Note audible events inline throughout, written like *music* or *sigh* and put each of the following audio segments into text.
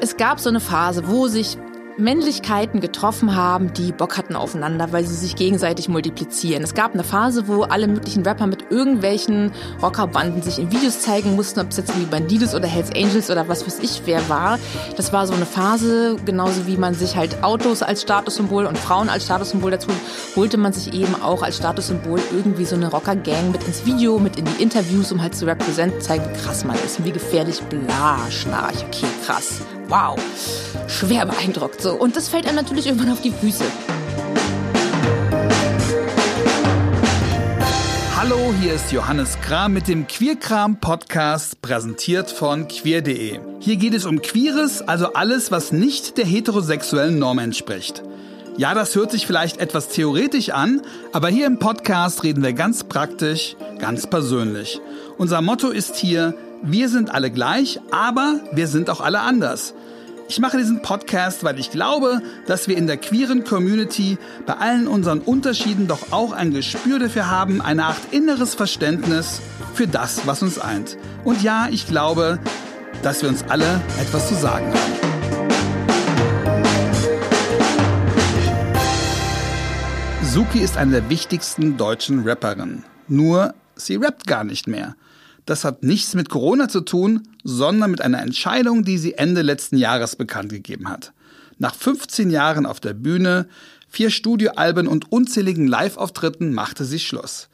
Es gab so eine Phase, wo sich Männlichkeiten getroffen haben, die Bock hatten aufeinander, weil sie sich gegenseitig multiplizieren. Es gab eine Phase, wo alle möglichen Rapper mit irgendwelchen Rockerbanden sich in Videos zeigen mussten, ob es jetzt wie Bandidos oder Hells Angels oder was weiß ich wer war. Das war so eine Phase, genauso wie man sich halt Autos als Statussymbol und Frauen als Statussymbol dazu holte man sich eben auch als Statussymbol irgendwie so eine Rockergang mit ins Video, mit in die Interviews, um halt zu representen, zeigen, wie krass man ist und wie gefährlich, bla, schnarch, okay, krass, wow, schwer beeindruckt. So. Und das fällt einem natürlich irgendwann auf die Füße. Hallo, hier ist Johannes Kram mit dem Queerkram Podcast, präsentiert von queer.de. Hier geht es um Queeres, also alles, was nicht der heterosexuellen Norm entspricht. Ja, das hört sich vielleicht etwas theoretisch an, aber hier im Podcast reden wir ganz praktisch, ganz persönlich. Unser Motto ist hier, wir sind alle gleich, aber wir sind auch alle anders. Ich mache diesen Podcast, weil ich glaube, dass wir in der queeren Community bei allen unseren Unterschieden doch auch ein Gespür dafür haben, eine Art inneres Verständnis für das, was uns eint. Und ja, ich glaube, dass wir uns alle etwas zu sagen haben. Suki ist eine der wichtigsten deutschen Rapperinnen. Nur, sie rappt gar nicht mehr. Das hat nichts mit Corona zu tun, sondern mit einer Entscheidung, die sie Ende letzten Jahres bekannt gegeben hat. Nach 15 Jahren auf der Bühne, vier Studioalben und unzähligen Live-Auftritten machte sie Schluss.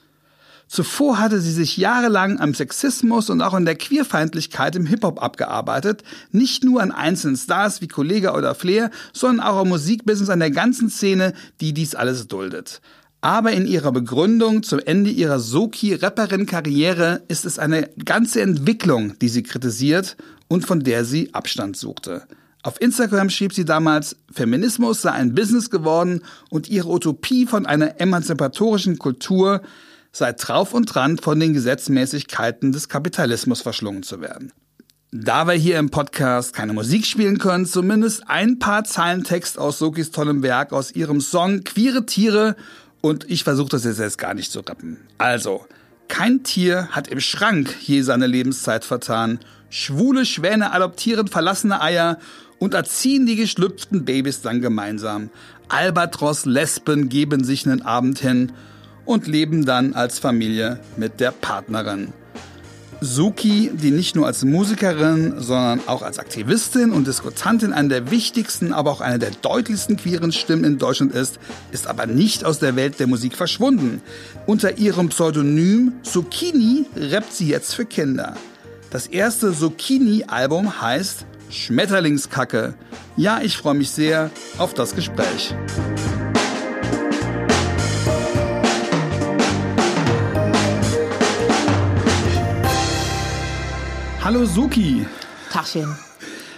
Zuvor hatte sie sich jahrelang am Sexismus und auch an der Queerfeindlichkeit im Hip-Hop abgearbeitet, nicht nur an einzelnen Stars wie Kollega oder Flair, sondern auch am Musikbusiness an der ganzen Szene, die dies alles duldet. Aber in ihrer Begründung zum Ende ihrer Soki-Rapperin-Karriere ist es eine ganze Entwicklung, die sie kritisiert und von der sie Abstand suchte. Auf Instagram schrieb sie damals, Feminismus sei ein Business geworden und ihre Utopie von einer emanzipatorischen Kultur sei drauf und dran, von den Gesetzmäßigkeiten des Kapitalismus verschlungen zu werden. Da wir hier im Podcast keine Musik spielen können, zumindest ein paar Zeilen Text aus Sokis tollem Werk aus ihrem Song Queere Tiere und ich versuche das jetzt erst gar nicht zu rappen. Also, kein Tier hat im Schrank je seine Lebenszeit vertan. Schwule Schwäne adoptieren verlassene Eier und erziehen die geschlüpften Babys dann gemeinsam. Albatros-Lesben geben sich einen Abend hin und leben dann als Familie mit der Partnerin. Suki, die nicht nur als Musikerin, sondern auch als Aktivistin und Diskutantin eine der wichtigsten, aber auch eine der deutlichsten queeren Stimmen in Deutschland ist, ist aber nicht aus der Welt der Musik verschwunden. Unter ihrem Pseudonym Zucchini rappt sie jetzt für Kinder. Das erste Zucchini-Album heißt Schmetterlingskacke. Ja, ich freue mich sehr auf das Gespräch. Hallo Suki. Tachchen.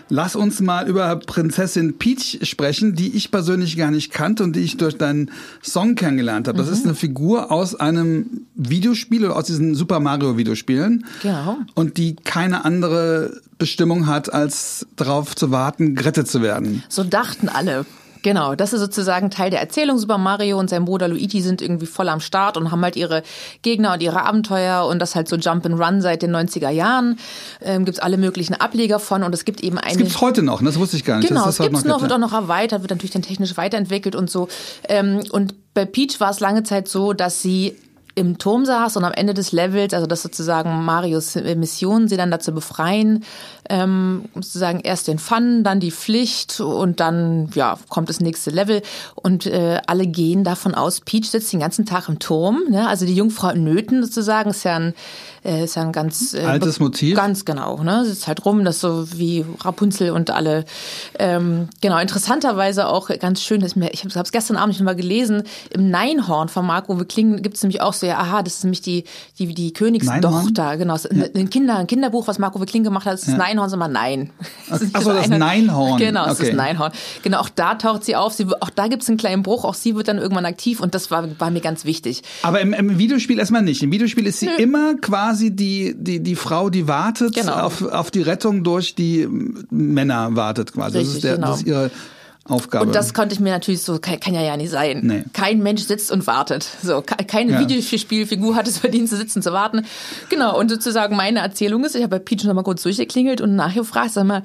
Lass uns mal über Prinzessin Peach sprechen, die ich persönlich gar nicht kannte und die ich durch deinen Song kennengelernt habe. Das mhm. ist eine Figur aus einem Videospiel oder aus diesen Super Mario Videospielen. Genau. Und die keine andere Bestimmung hat, als darauf zu warten, gerettet zu werden. So dachten alle. Genau, das ist sozusagen Teil der Erzählung. Super Mario und sein Bruder Luigi sind irgendwie voll am Start und haben halt ihre Gegner und ihre Abenteuer und das halt so Jump and Run seit den 90er Jahren. Ähm, gibt's alle möglichen Ableger von und es gibt eben eine... Das gibt's heute noch, ne? das wusste ich gar nicht. Genau, das, das gibt's noch, wird auch noch erweitert, wird natürlich dann technisch weiterentwickelt und so. Ähm, und bei Peach war es lange Zeit so, dass sie im Turm saß und am Ende des Levels, also das sozusagen Marios Mission, sie dann dazu befreien, ähm, sozusagen erst den Fun, dann die Pflicht und dann ja kommt das nächste Level und äh, alle gehen davon aus, Peach sitzt den ganzen Tag im Turm, ne? also die Jungfrau in Nöten sozusagen ist ja ein äh, ist ja ein ganz äh, altes Motiv. Ganz genau, ne? Sitzt halt rum, das so wie Rapunzel und alle. Ähm, genau, interessanterweise auch ganz schön, ist mir, ich habe es gestern Abend schon mal gelesen, im Neinhorn von Marco Klingen gibt es nämlich auch so, ja, aha, das ist nämlich die, die, die Königstochter, genau. Ja. Ein, Kinder, ein Kinderbuch, was Marco Kling gemacht hat, das ist ja. Neinhorn, sondern Nein. Achso, das Neinhorn. Genau, das okay. ist Neinhorn. Genau, auch da taucht sie auf, sie, auch da gibt es einen kleinen Bruch, auch sie wird dann irgendwann aktiv und das war, war mir ganz wichtig. Aber im, im Videospiel erstmal nicht. Im Videospiel ist sie Nö. immer quasi quasi die, die, die Frau, die wartet genau. auf, auf die Rettung durch die Männer wartet quasi. Richtig, das ist, der, genau. das ist ihre Aufgabe. Und das konnte ich mir natürlich so, kann, kann ja ja nicht sein. Nee. Kein Mensch sitzt und wartet. So, keine Ja. Videospielfigur hat es verdient zu sitzen, zu warten. Genau, und sozusagen meine Erzählung ist, ich habe bei Peach noch mal kurz durchgeklingelt und nachgefragt, sag mal,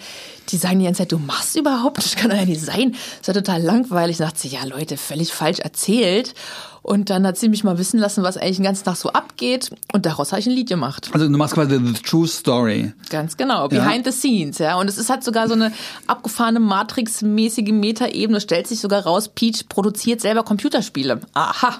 die sagen die ganze Zeit, du machst überhaupt, das kann doch ja nicht sein. Das ja total langweilig. Ich dachte, ja Leute, völlig falsch erzählt. Und dann hat sie mich mal wissen lassen, was eigentlich den ganzen Tag so abgeht. Und daraus habe ich ein Lied gemacht. also du machst quasi the true story. Ganz genau, behind the scenes, ja. Und es ist halt sogar so eine abgefahrene Matrix-mäßige Metaebene. Es stellt sich sogar raus, Peach produziert selber Computerspiele. Aha.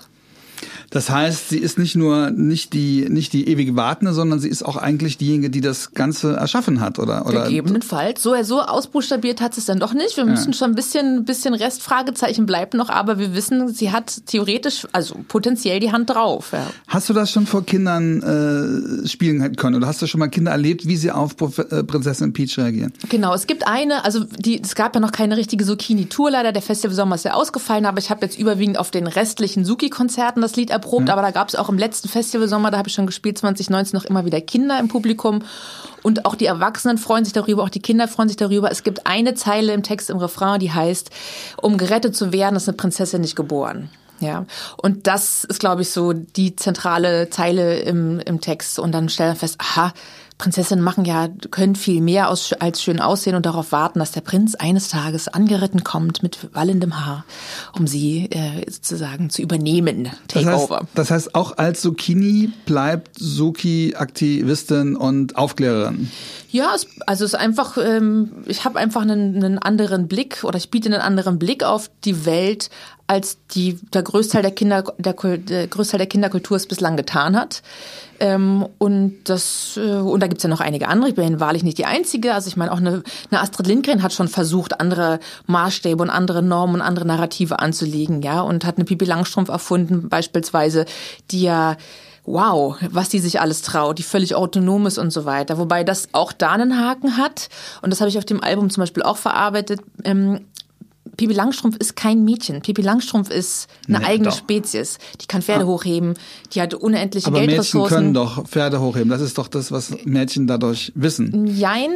Das heißt, sie ist nicht nur nicht die nicht die ewige Wartende, sondern sie ist auch eigentlich diejenige, die das Ganze erschaffen hat, oder? oder Gegebenenfalls. So, so ausbuchstabiert hat sie es dann doch nicht. Wir müssen schon ein bisschen, ein bisschen Restfragezeichen bleibt noch, aber wir wissen, sie hat theoretisch, also potenziell die Hand drauf. Ja. Hast du das schon vor Kindern äh, spielen können? Oder hast du schon mal Kinder erlebt, wie sie auf äh, Prinzessin Peach reagieren? Genau, es gibt eine, also die, es gab ja noch keine richtige Zucchini-Tour, leider der Festival Sommer ist ja ausgefallen, aber ich habe jetzt überwiegend auf den restlichen Suki-Konzerten das Lied erprobt, aber da gab es auch im letzten Festival Sommer, da habe ich schon gespielt, 2019 noch immer wieder Kinder im Publikum und auch die Erwachsenen freuen sich darüber, auch die Kinder freuen sich darüber. Es gibt eine Zeile im Text, im Refrain, die heißt, um gerettet zu werden, ist eine Prinzessin nicht geboren. Ja, und das ist, glaube ich, so die zentrale Zeile im, im Text. Und dann stellt man fest, aha, Prinzessinnen machen ja, können viel mehr aus, als schön aussehen und darauf warten, dass der Prinz eines Tages angeritten kommt mit wallendem Haar, um sie äh, sozusagen zu übernehmen. Das heißt, Takeover. das heißt, auch als Zucchini bleibt Suki Aktivistin und Aufklärerin. Ja, es, also es ist einfach, ähm, ich habe einfach einen, einen anderen Blick oder ich biete einen anderen Blick auf die Welt, als die der Großteil der Kinder der, der Großteil der Kinderkultur es bislang getan hat. Ähm, und das äh, und da gibt's ja noch einige andere. Ich bin wahrlich nicht die einzige. Also ich meine auch eine, eine Astrid Lindgren hat schon versucht, andere Maßstäbe und andere Normen und andere Narrative anzulegen, ja, und hat eine Pipi Langstrumpf erfunden beispielsweise, die ja Wow, was die sich alles traut, die völlig autonom ist und so weiter. Wobei das auch da einen Haken hat. Und das habe ich auf dem Album zum Beispiel auch verarbeitet. Ähm, Pipi Langstrumpf ist kein Mädchen. Pipi Langstrumpf ist eine Nee, eigene doch. Spezies. Die kann Pferde hochheben, die hat unendliche Aber Mädchen Geldressourcen. können doch Pferde hochheben. Das ist doch das, was Mädchen dadurch wissen. Jein.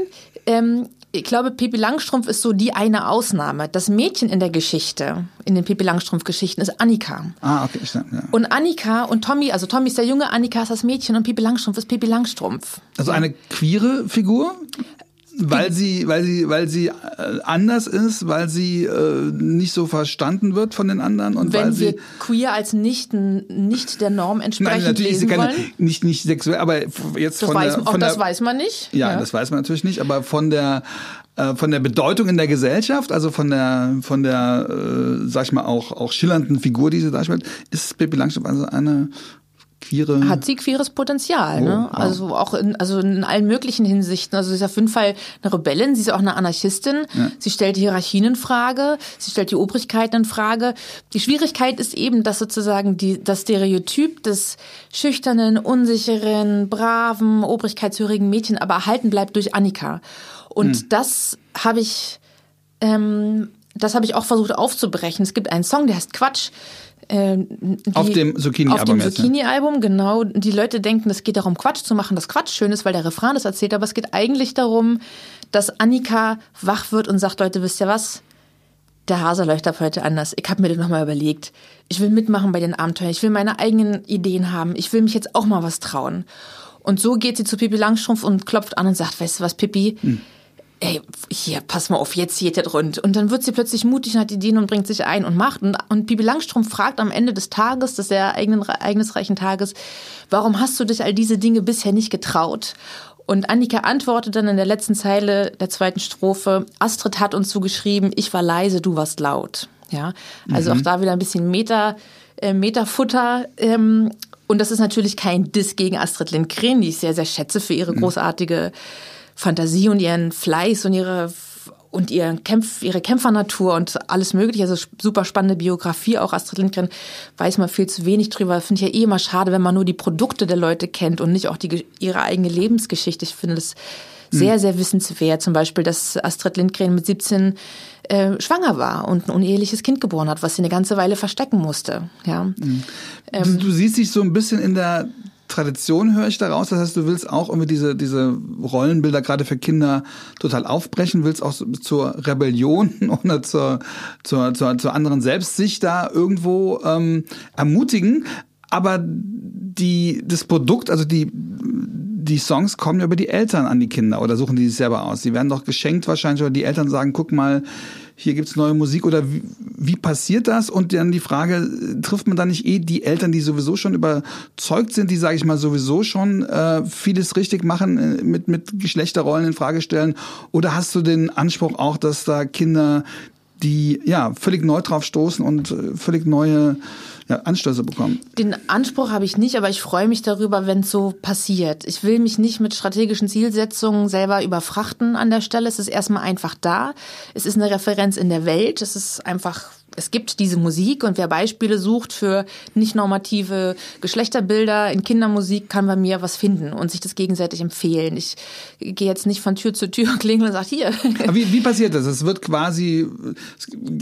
Ähm, ich glaube, Pippi Langstrumpf ist so die eine Ausnahme. Das Mädchen in der Geschichte, in den Pippi Langstrumpf-Geschichten, ist Annika. Ah, okay, stimmt. Ja. Und Annika und Tommy, also Tommy ist der Junge, Annika ist das Mädchen und Pippi Langstrumpf ist Pippi Langstrumpf. Also eine queere Figur? Weil sie, weil sie, weil sie äh, anders ist, weil sie äh, nicht so verstanden wird von den anderen und weil Wenn wir sie queer als nicht, nicht der Norm Nein, entsprechend natürlich ist sie lesen keine, wollen, nicht nicht sexuell, aber jetzt das, von weiß, der, auch von das der, weiß man nicht. Ja, das weiß man natürlich nicht, aber von der äh, von der Bedeutung in der Gesellschaft, also von der von der äh, sag ich mal auch auch schillernden Figur, die sie darstellt, ist Pippi Langstrumpf also eine queere hat sie queeres Potenzial, ne? wow. Also auch in, also in allen möglichen Hinsichten. Also sie ist auf jeden Fall eine Rebellin, sie ist auch eine Anarchistin. Sie stellt die Hierarchien in Frage, sie stellt die Obrigkeiten in Frage. Die Schwierigkeit ist eben, dass sozusagen die, das Stereotyp des schüchternen, unsicheren, braven, obrigkeitshörigen Mädchen aber erhalten bleibt durch Annika. Und das habe ich ähm, das habe ich auch versucht aufzubrechen. Es gibt einen Song, der heißt Quatsch. Ähm, die- Auf dem Zucchini-Album Auf dem ne? Zucchini-Album, genau. Die Leute denken, es geht darum, Quatsch zu machen, dass Quatsch schön ist, weil der Refrain das erzählt. Aber es geht eigentlich darum, dass Annika wach wird und sagt, Leute, wisst ihr was? Der Hase läuft ab heute anders. Ich habe mir das nochmal überlegt. Ich will mitmachen bei den Abenteuern. Ich will meine eigenen Ideen haben. Ich will mich jetzt auch mal was trauen. Und so geht sie zu Pippi Langstrumpf und klopft an und sagt, weißt du was, Pippi? Ey, hier, pass mal auf, jetzt geht das rund. Und dann wird sie plötzlich mutig und hat Ideen und bringt sich ein und macht. Und, und Pippi Langstrumpf fragt am Ende des Tages, des sehr eigenen, ereignisreichen Tages, warum hast du dich all diese Dinge bisher nicht getraut? Und Annika antwortet dann in der letzten Zeile der zweiten Strophe, Astrid hat uns zugeschrieben, ich war leise, du warst laut. Ja, also auch da wieder ein bisschen Meta, äh, Metafutter. Ähm, und das ist natürlich kein Diss gegen Astrid Lindgren, die ich sehr, sehr schätze für ihre großartige Fantasie und ihren Fleiß und ihre und ihren Kämpf, ihre Kämpfernatur und alles mögliche. Also super spannende Biografie. Auch Astrid Lindgren weiß man viel zu wenig drüber. Finde ich ja eh immer schade, wenn man nur die Produkte der Leute kennt und nicht auch die, ihre eigene Lebensgeschichte. Ich finde das sehr, sehr wissenswert. Zum Beispiel, dass Astrid Lindgren mit 17 äh, schwanger war und ein uneheliches Kind geboren hat, was sie eine ganze Weile verstecken musste. Ja. du, du siehst dich so ein bisschen in der Tradition höre ich daraus. Das heißt, du willst auch irgendwie diese, diese Rollenbilder gerade für Kinder total aufbrechen, willst auch zur Rebellion *laughs* oder zur, zur, zur, zur anderen Selbstsicht da irgendwo ähm, ermutigen. Aber die, das Produkt, also die, die Songs kommen ja über die Eltern an die Kinder oder suchen die sich selber aus. Die werden doch geschenkt wahrscheinlich, oder die Eltern sagen, guck mal, hier gibt's neue Musik oder wie, wie passiert das? Und dann die Frage, trifft man da nicht eh die Eltern, die sowieso schon überzeugt sind, die, sage ich mal, sowieso schon äh, vieles richtig machen, äh, mit, mit Geschlechterrollen in Frage stellen? Oder hast du den Anspruch auch, dass da Kinder, die ja völlig neu drauf stoßen und äh, völlig neue ja, Anstöße bekommen. Den Anspruch habe ich nicht, aber ich freue mich darüber, wenn es so passiert. Ich will mich nicht mit strategischen Zielsetzungen selber überfrachten an der Stelle. Es ist erstmal einfach da. Es ist eine Referenz in der Welt. Es ist einfach es gibt diese Musik und wer Beispiele sucht für nicht normative Geschlechterbilder in Kindermusik, kann bei mir was finden und sich das gegenseitig empfehlen. Ich gehe jetzt nicht von Tür zu Tür klingeln und sage hier. Aber wie, wie passiert das? Es wird quasi,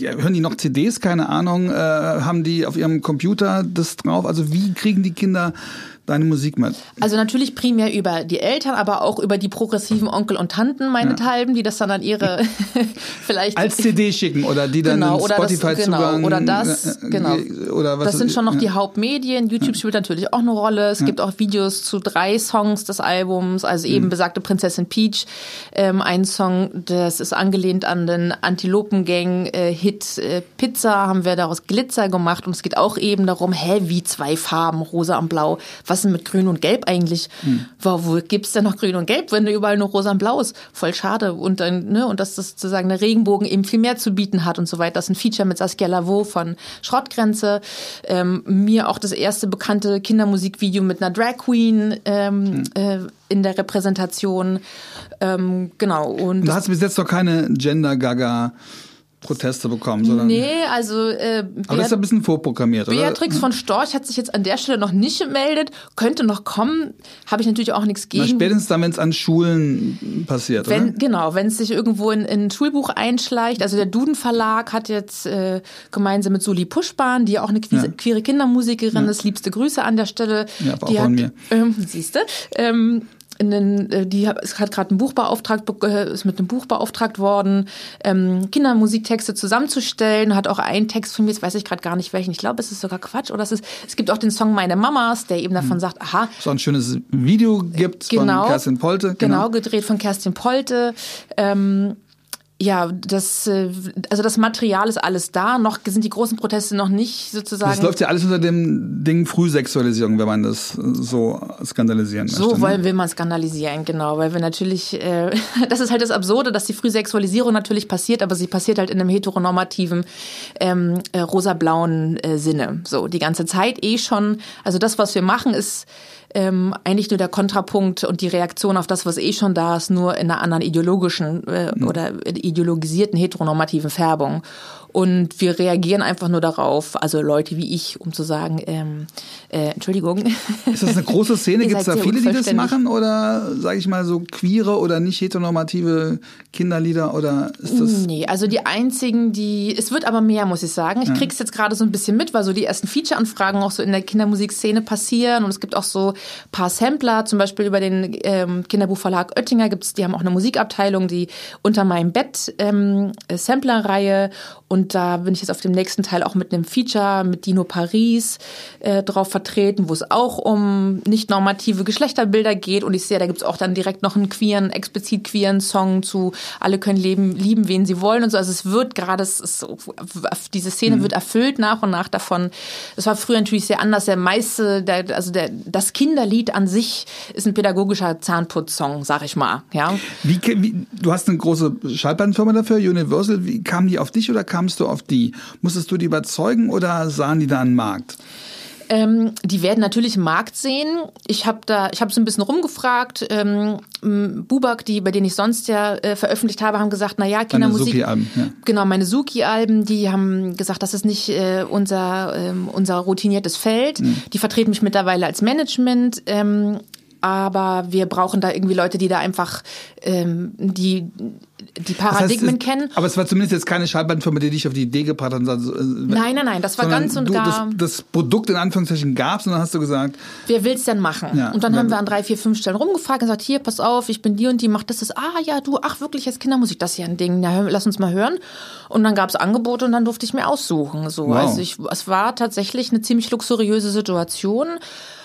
hören die noch CDs, keine Ahnung, äh, haben die auf ihrem Computer das drauf? Also wie kriegen die Kinder deine Musik mit? Also natürlich primär über die Eltern, aber auch über die progressiven Onkel und Tanten meinethalben, ja. die das dann an ihre *laughs* vielleicht als CD schicken oder die dann genau, Spotify das, genau, oder das äh, genau oder was das sind schon noch ja. die Hauptmedien. YouTube ja. spielt natürlich auch eine Rolle. Es gibt auch Videos zu drei Songs des Albums, also eben mhm. besagte Prinzessin Peach, ähm, ein Song, das ist angelehnt an den Antilopengang äh, Hit äh, Pizza, haben wir daraus Glitzer gemacht und es geht auch eben darum, hä, wie zwei Farben, rosa und blau. Was was ist denn mit Grün und Gelb eigentlich? Hm. Wo, wo gibt's denn noch Grün und Gelb, wenn du überall nur Rosa und Blau ist? Voll schade. Und dann, ne, und dass das sozusagen der Regenbogen eben viel mehr zu bieten hat und so weiter. Das ist ein Feature mit Saskia Lavaux von Schrottgrenze. Ähm, mir auch das erste bekannte Kindermusikvideo mit einer Drag Queen ähm, hm. äh, in der Repräsentation. Ähm, genau. Und, und da hast du bis jetzt noch keine Gender-Gaga Proteste bekommen, sondern. Nee, also. Äh, aber das ist ein bisschen vorprogrammiert, oder? Beatrix von Storch hat sich jetzt an der Stelle noch nicht gemeldet, könnte noch kommen, habe ich natürlich auch nichts gegen. Na, spätestens dann, wenn es an Schulen passiert, wenn, oder? Genau, wenn es sich irgendwo in, in ein Schulbuch einschleicht. Also der Duden Verlag hat jetzt äh, gemeinsam mit Suli Puschbahn, die auch eine queere, ja. queere Kindermusikerin ja. ist, liebste Grüße an der Stelle. Ja, aber auch die von hat, mir. Ähm, siehste. Ähm, einen, äh, die hat gerade ein Buch beauftragt, äh, ist mit einem Buch beauftragt worden, ähm, Kindermusiktexte zusammenzustellen. Hat auch einen Text von mir, jetzt weiß ich gerade gar nicht welchen. Ich glaube, es ist sogar Quatsch. Oder es ist, es gibt auch den Song Meine Mamas, der eben davon mhm. sagt, aha. So ein schönes Video gibt genau, von Kerstin Polte. Genau. genau, gedreht von Kerstin Polte. Ähm, ja, das, äh, also das Material ist alles da. Noch sind die großen Proteste noch nicht sozusagen. Das läuft ja alles unter dem Ding Frühsexualisierung, wenn man das so skandalisieren möchte. So wollen, ne? will man skandalisieren, genau. Weil wir natürlich, äh, *laughs* das ist halt das Absurde, dass die Frühsexualisierung natürlich passiert, aber sie passiert halt in einem heteronormativen, ähm, äh, rosa-blauen äh, Sinne. So, die ganze Zeit eh schon. Also das, was wir machen, ist ähm, eigentlich nur der Kontrapunkt und die Reaktion auf das, was eh schon da ist, nur in einer anderen ideologischen äh, mhm. oder ideologisierten heteronormativen Färbung. Und wir reagieren einfach nur darauf, also Leute wie ich, um zu sagen, ähm, äh, Entschuldigung. Ist das eine große Szene? *laughs* Gibt es da viele, die das machen? Oder sage ich mal so queere oder nicht heteronormative Kinderlieder? Oder ist das. Nee, also die einzigen, die. Es wird aber mehr, muss ich sagen. Ich ja. krieg's jetzt gerade so ein bisschen mit, weil so die ersten Feature-Anfragen auch so in der Kindermusikszene passieren. Und es gibt auch so paar Sampler, zum Beispiel über den ähm, Kinderbuchverlag Oettinger gibt's, die haben auch eine Musikabteilung, die unter meinem Bett ähm, Samplerreihe und da bin ich jetzt auf dem nächsten Teil auch mit einem Feature mit Dino Paris äh, drauf vertreten, wo es auch um nicht normative Geschlechterbilder geht. Und ich sehe, da gibt's auch dann direkt noch einen queeren, explizit queeren Song zu Alle können leben, lieben, wen sie wollen und so. Also es wird gerade, diese Szene mhm. wird erfüllt nach und nach davon. Es war früher natürlich sehr anders. Der meiste, der, also der, das Kinderlied an sich ist ein pädagogischer Zahnputzsong, sag ich mal. Ja. Wie, wie, du hast eine große Schallplattenfirma dafür, Universal. Wie kamen die auf dich oder kam kamst du auf die? Musstest du die überzeugen oder sahen die da einen Markt? Ähm, die werden natürlich einen Markt sehen. Ich habe da, ich habe so ein bisschen rumgefragt. Ähm, Bubak, die bei denen ich sonst ja äh, veröffentlicht habe, haben gesagt, na ja, Kindermusik. ja. Genau, meine Suki-Alben, die haben gesagt, das ist nicht äh, unser ähm, unser routiniertes Feld. Mhm. Die vertreten mich mittlerweile als Management. Ähm, aber wir brauchen da irgendwie Leute, die da einfach ähm, die die Paradigmen das heißt, kennen. Aber es war zumindest jetzt keine Schallplattenfirma, die dich auf die Idee gebracht hat. Also, nein, nein, nein, das war ganz und du, gar. Das, das, Produkt in Anführungszeichen gab es und dann hast du gesagt. Wer will's denn machen? Ja, und dann haben wir an drei, vier, fünf Stellen rumgefragt und gesagt, hier, pass auf, ich bin die und die, mach das, das. Ah ja, du, ach wirklich, jetzt Kindermusik, das ist ja ein Ding. Na, lass uns mal hören. Und dann gab's Angebote und dann durfte ich mir aussuchen. So. Wow. Also ich, es war tatsächlich eine ziemlich luxuriöse Situation.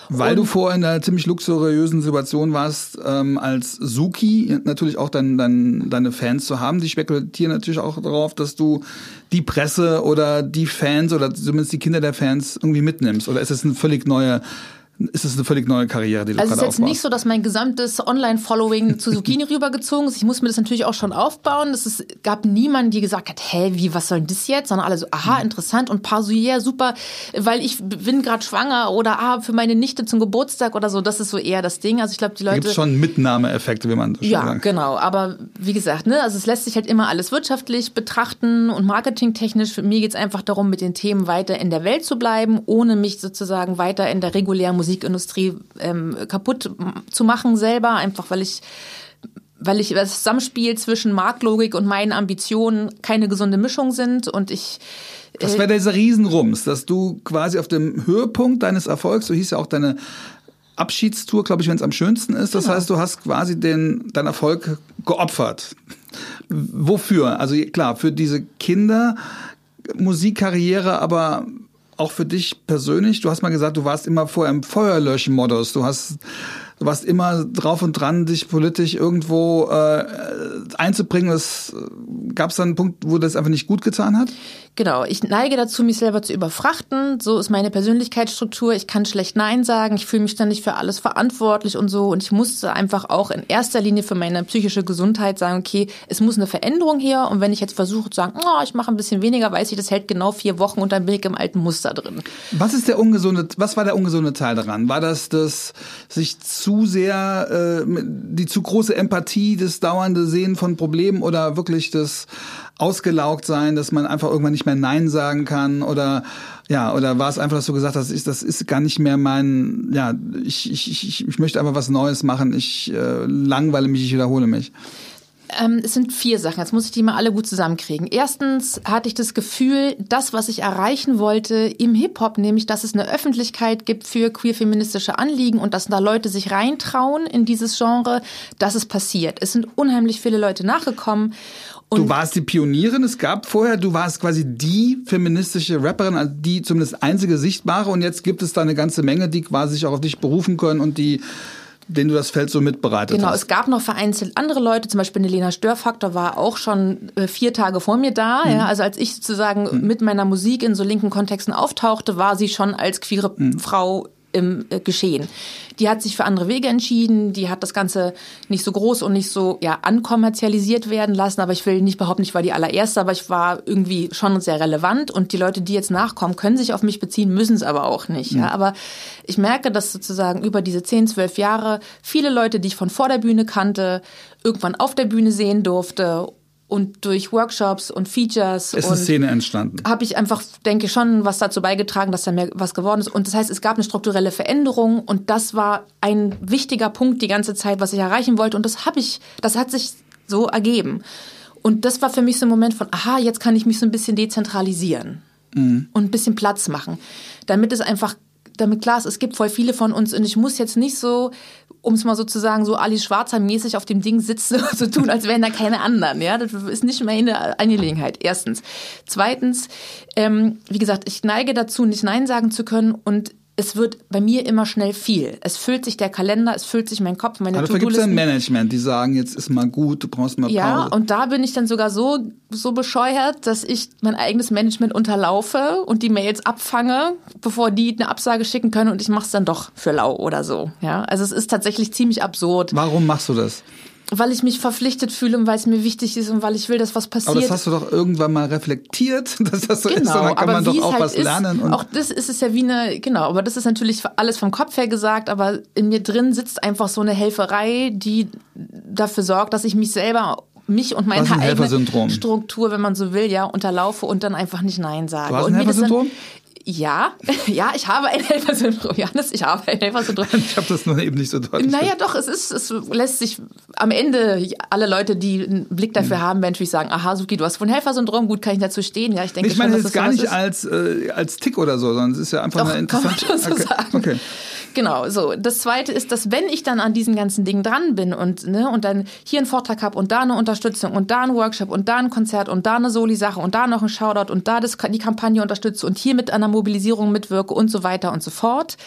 Weil und du vorher in einer ziemlich luxuriösen Situation warst, ähm, als Suki natürlich auch dein, dein, deine Fans zu haben. Die spekulieren natürlich auch darauf, dass du die Presse oder die Fans oder zumindest die Kinder der Fans irgendwie mitnimmst. Oder ist es eine völlig neue ist es eine völlig neue Karriere, die du also gerade Es ist jetzt nicht so, dass mein gesamtes Online-Following *laughs* zu Zucchini rübergezogen ist. Ich muss mir das natürlich auch schon aufbauen. Es gab niemanden, die gesagt hat, hä, wie, was soll denn das jetzt? Sondern alle so, aha, mhm. interessant und paar so, yeah, super, weil ich bin gerade schwanger oder ah, für meine Nichte zum Geburtstag oder so. Das ist so eher das Ding. Also ich glaube, die Leute... Da gibt schon Mitnahmeeffekte, wie man schon ja, sagt. Ja, genau. Aber wie gesagt, ne, also es lässt sich halt immer alles wirtschaftlich betrachten und marketingtechnisch. Für mir geht es einfach darum, mit den Themen weiter in der Welt zu bleiben, ohne mich sozusagen weiter in der regulären Musik Musikindustrie ähm, kaputt zu machen selber, einfach weil ich weil ich das Zusammenspiel zwischen Marktlogik und meinen Ambitionen keine gesunde Mischung sind und ich das wäre dieser Riesenrums, dass du quasi auf dem Höhepunkt deines Erfolgs, so hieß ja auch deine Abschiedstour, glaube ich, wenn es am schönsten ist. Das genau. heißt, du hast quasi den, deinen Erfolg geopfert. Wofür? Also klar, für diese Kinder Musikkarriere, aber auch für dich persönlich? Du hast mal gesagt, du warst immer vorher im Feuerlöschen-Modus. Du hast du warst immer drauf und dran, dich politisch irgendwo äh, einzubringen. Gab es da einen Punkt, wo das einfach nicht gut getan hat? Genau, ich neige dazu, mich selber zu überfrachten. So ist meine Persönlichkeitsstruktur. Ich kann schlecht Nein sagen. Ich fühle mich dann nicht für alles verantwortlich und so. Und ich musste einfach auch in erster Linie für meine psychische Gesundheit sagen, okay, es muss eine Veränderung her. Und wenn ich jetzt versuche zu sagen, oh, ich mache ein bisschen weniger, weiß ich, das hält genau vier Wochen und dann bin ich im alten Muster drin. Was ist der ungesunde, was war der ungesunde Teil daran? War das das sich zu sehr, äh, die zu große Empathie, das dauernde Sehen von Problemen oder wirklich das ausgelaugt sein, dass man einfach irgendwann nicht mehr Nein sagen kann oder ja, oder war es einfach, dass du gesagt hast, ich, das ist gar nicht mehr mein, ja, ich, ich, ich, ich möchte einfach was Neues machen, ich äh, langweile mich, ich wiederhole mich. Ähm, es sind vier Sachen. Jetzt muss ich die mal alle gut zusammenkriegen. Erstens hatte ich das Gefühl, das, was ich erreichen wollte im Hip-Hop, nämlich, dass es eine Öffentlichkeit gibt für queer-feministische Anliegen und dass da Leute sich reintrauen in dieses Genre, dass es passiert. Es sind unheimlich viele Leute nachgekommen und du warst die Pionierin, es gab vorher, du warst quasi die feministische Rapperin, also die zumindest einzige sichtbare und jetzt gibt es da eine ganze Menge, die quasi sich auch auf dich berufen können und die denen du das Feld so mitbereitet genau, hast. Genau, es gab noch vereinzelt andere Leute, zum Beispiel eine Lena Störfaktor war auch schon äh, vier Tage vor mir da. Mhm. Ja, also als ich sozusagen mhm. mit meiner Musik in so linken Kontexten auftauchte, war sie schon als queere mhm. Frau im äh, Geschehen. Die hat sich für andere Wege entschieden, die hat das Ganze nicht so groß und nicht so ja ankommerzialisiert werden lassen, aber ich will nicht behaupten, ich war die allererste, aber ich war irgendwie schon sehr relevant und die Leute, die jetzt nachkommen, können sich auf mich beziehen, müssen es aber auch nicht. Ja. ja. Aber ich merke, dass sozusagen über diese 10, 12 Jahre viele Leute, die ich von vor der Bühne kannte, irgendwann auf der Bühne sehen durfte und durch Workshops und Features ist eine Szene entstanden. Habe ich einfach, denke ich, schon was dazu beigetragen, dass da mehr was geworden ist. Und das heißt, es gab eine strukturelle Veränderung und das war ein wichtiger Punkt die ganze Zeit, was ich erreichen wollte. Und das habe ich, das hat sich so ergeben. Und das war für mich so ein Moment von, aha, jetzt kann ich mich so ein bisschen dezentralisieren mhm. und ein bisschen Platz machen, damit es einfach damit klar ist, es gibt voll viele von uns und ich muss jetzt nicht so um es mal sozusagen so Alice Schwarzer mäßig auf dem Ding sitzen *laughs* so tun, als wären da keine anderen. Ja, das ist nicht mehr eine Angelegenheit. Erstens. Zweitens, ähm, wie gesagt, ich neige dazu, nicht Nein sagen zu können und es wird bei mir immer schnell viel. Es füllt sich der Kalender, es füllt sich mein Kopf, meine Aber dafür gibt es ein Management, die sagen, jetzt ist mal gut, du brauchst mal Pause. Ja, und da bin ich dann sogar so, so bescheuert, dass ich mein eigenes Management unterlaufe und die Mails abfange, bevor die eine Absage schicken können und ich mache es dann doch für lau oder so. Ja, also es ist tatsächlich ziemlich absurd. Warum machst du das? Weil ich mich verpflichtet fühle und weil es mir wichtig ist und weil ich will, dass was passiert. Aber das hast du doch irgendwann mal reflektiert, *laughs* dass das so genau, ist. Und dann kann man doch auch halt was ist, lernen. Und auch das ist es ja wie eine, genau, aber das ist natürlich alles vom Kopf her gesagt, aber in mir drin sitzt einfach so eine Helferei, die dafür sorgt, dass ich mich selber mich und meine eigene Struktur, wenn man so will, ja, unterlaufe und dann einfach nicht Nein sage. Du hast ein Helfersyndrom? Ja, *laughs* ja, ich habe ein Helfersyndrom, Johannes, ich habe ein Helfersyndrom. *laughs* Ich habe das nur eben nicht so deutlich. Naja, doch, es ist, es lässt sich am Ende, alle Leute, die einen Blick dafür mhm. haben, werden natürlich sagen, aha, Suki, du hast wohl ein Helfersyndrom, gut, kann ich dazu stehen. Ja, ich denke ich meine, schon, das ist gar nicht als, äh, als Tick oder so, sondern es ist ja einfach doch, eine interessante... Kann man so okay. sagen. Okay. Genau, so. Das zweite ist, dass wenn ich dann an diesen ganzen Dingen dran bin und, ne, und dann hier einen Vortrag habe und da eine Unterstützung und da ein Workshop und da ein Konzert und da eine Soli-Sache und da noch ein Shoutout und da das, die Kampagne unterstütze und hier mit einer Mobilisierung mitwirke und so weiter und so fort,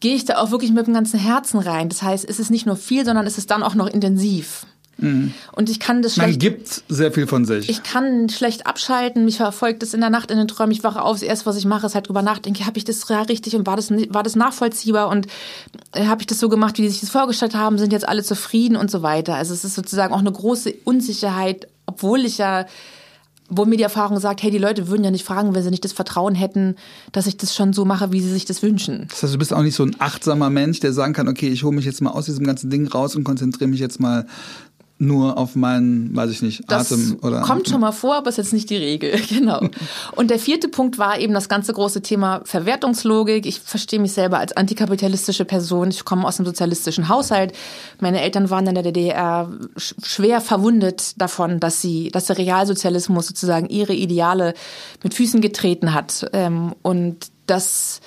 gehe ich da auch wirklich mit dem ganzen Herzen rein. Das heißt, es ist nicht nur viel, sondern es ist dann auch noch intensiv. Mhm. Und ich kann das schlecht. Man gibt sehr viel von sich. Ich kann schlecht abschalten. Mich verfolgt es in der Nacht in den Träumen. Ich wache auf. Das erste, was ich mache, ist halt drüber nachdenken. Habe ich das richtig und war das, war das nachvollziehbar und äh, habe ich das so gemacht, wie die sich das vorgestellt haben? Sind jetzt alle zufrieden und so weiter? Also es ist sozusagen auch eine große Unsicherheit, obwohl ich ja wo mir die Erfahrung sagt, hey, die Leute würden ja nicht fragen, wenn sie nicht das Vertrauen hätten, dass ich das schon so mache, wie sie sich das wünschen. Das heißt, du bist auch nicht so ein achtsamer Mensch, der sagen kann, okay, ich hole mich jetzt mal aus diesem ganzen Ding raus und konzentriere mich jetzt mal nur auf meinen, weiß ich nicht, das Atem oder. Kommt schon mal vor, aber ist jetzt nicht die Regel, *laughs* genau. Und der vierte Punkt war eben das ganze große Thema Verwertungslogik. Ich verstehe mich selber als antikapitalistische Person. Ich komme aus einem sozialistischen Haushalt. Meine Eltern waren in der DDR schwer verwundet davon, dass sie, dass der Realsozialismus sozusagen ihre Ideale mit Füßen getreten hat. Ähm, und das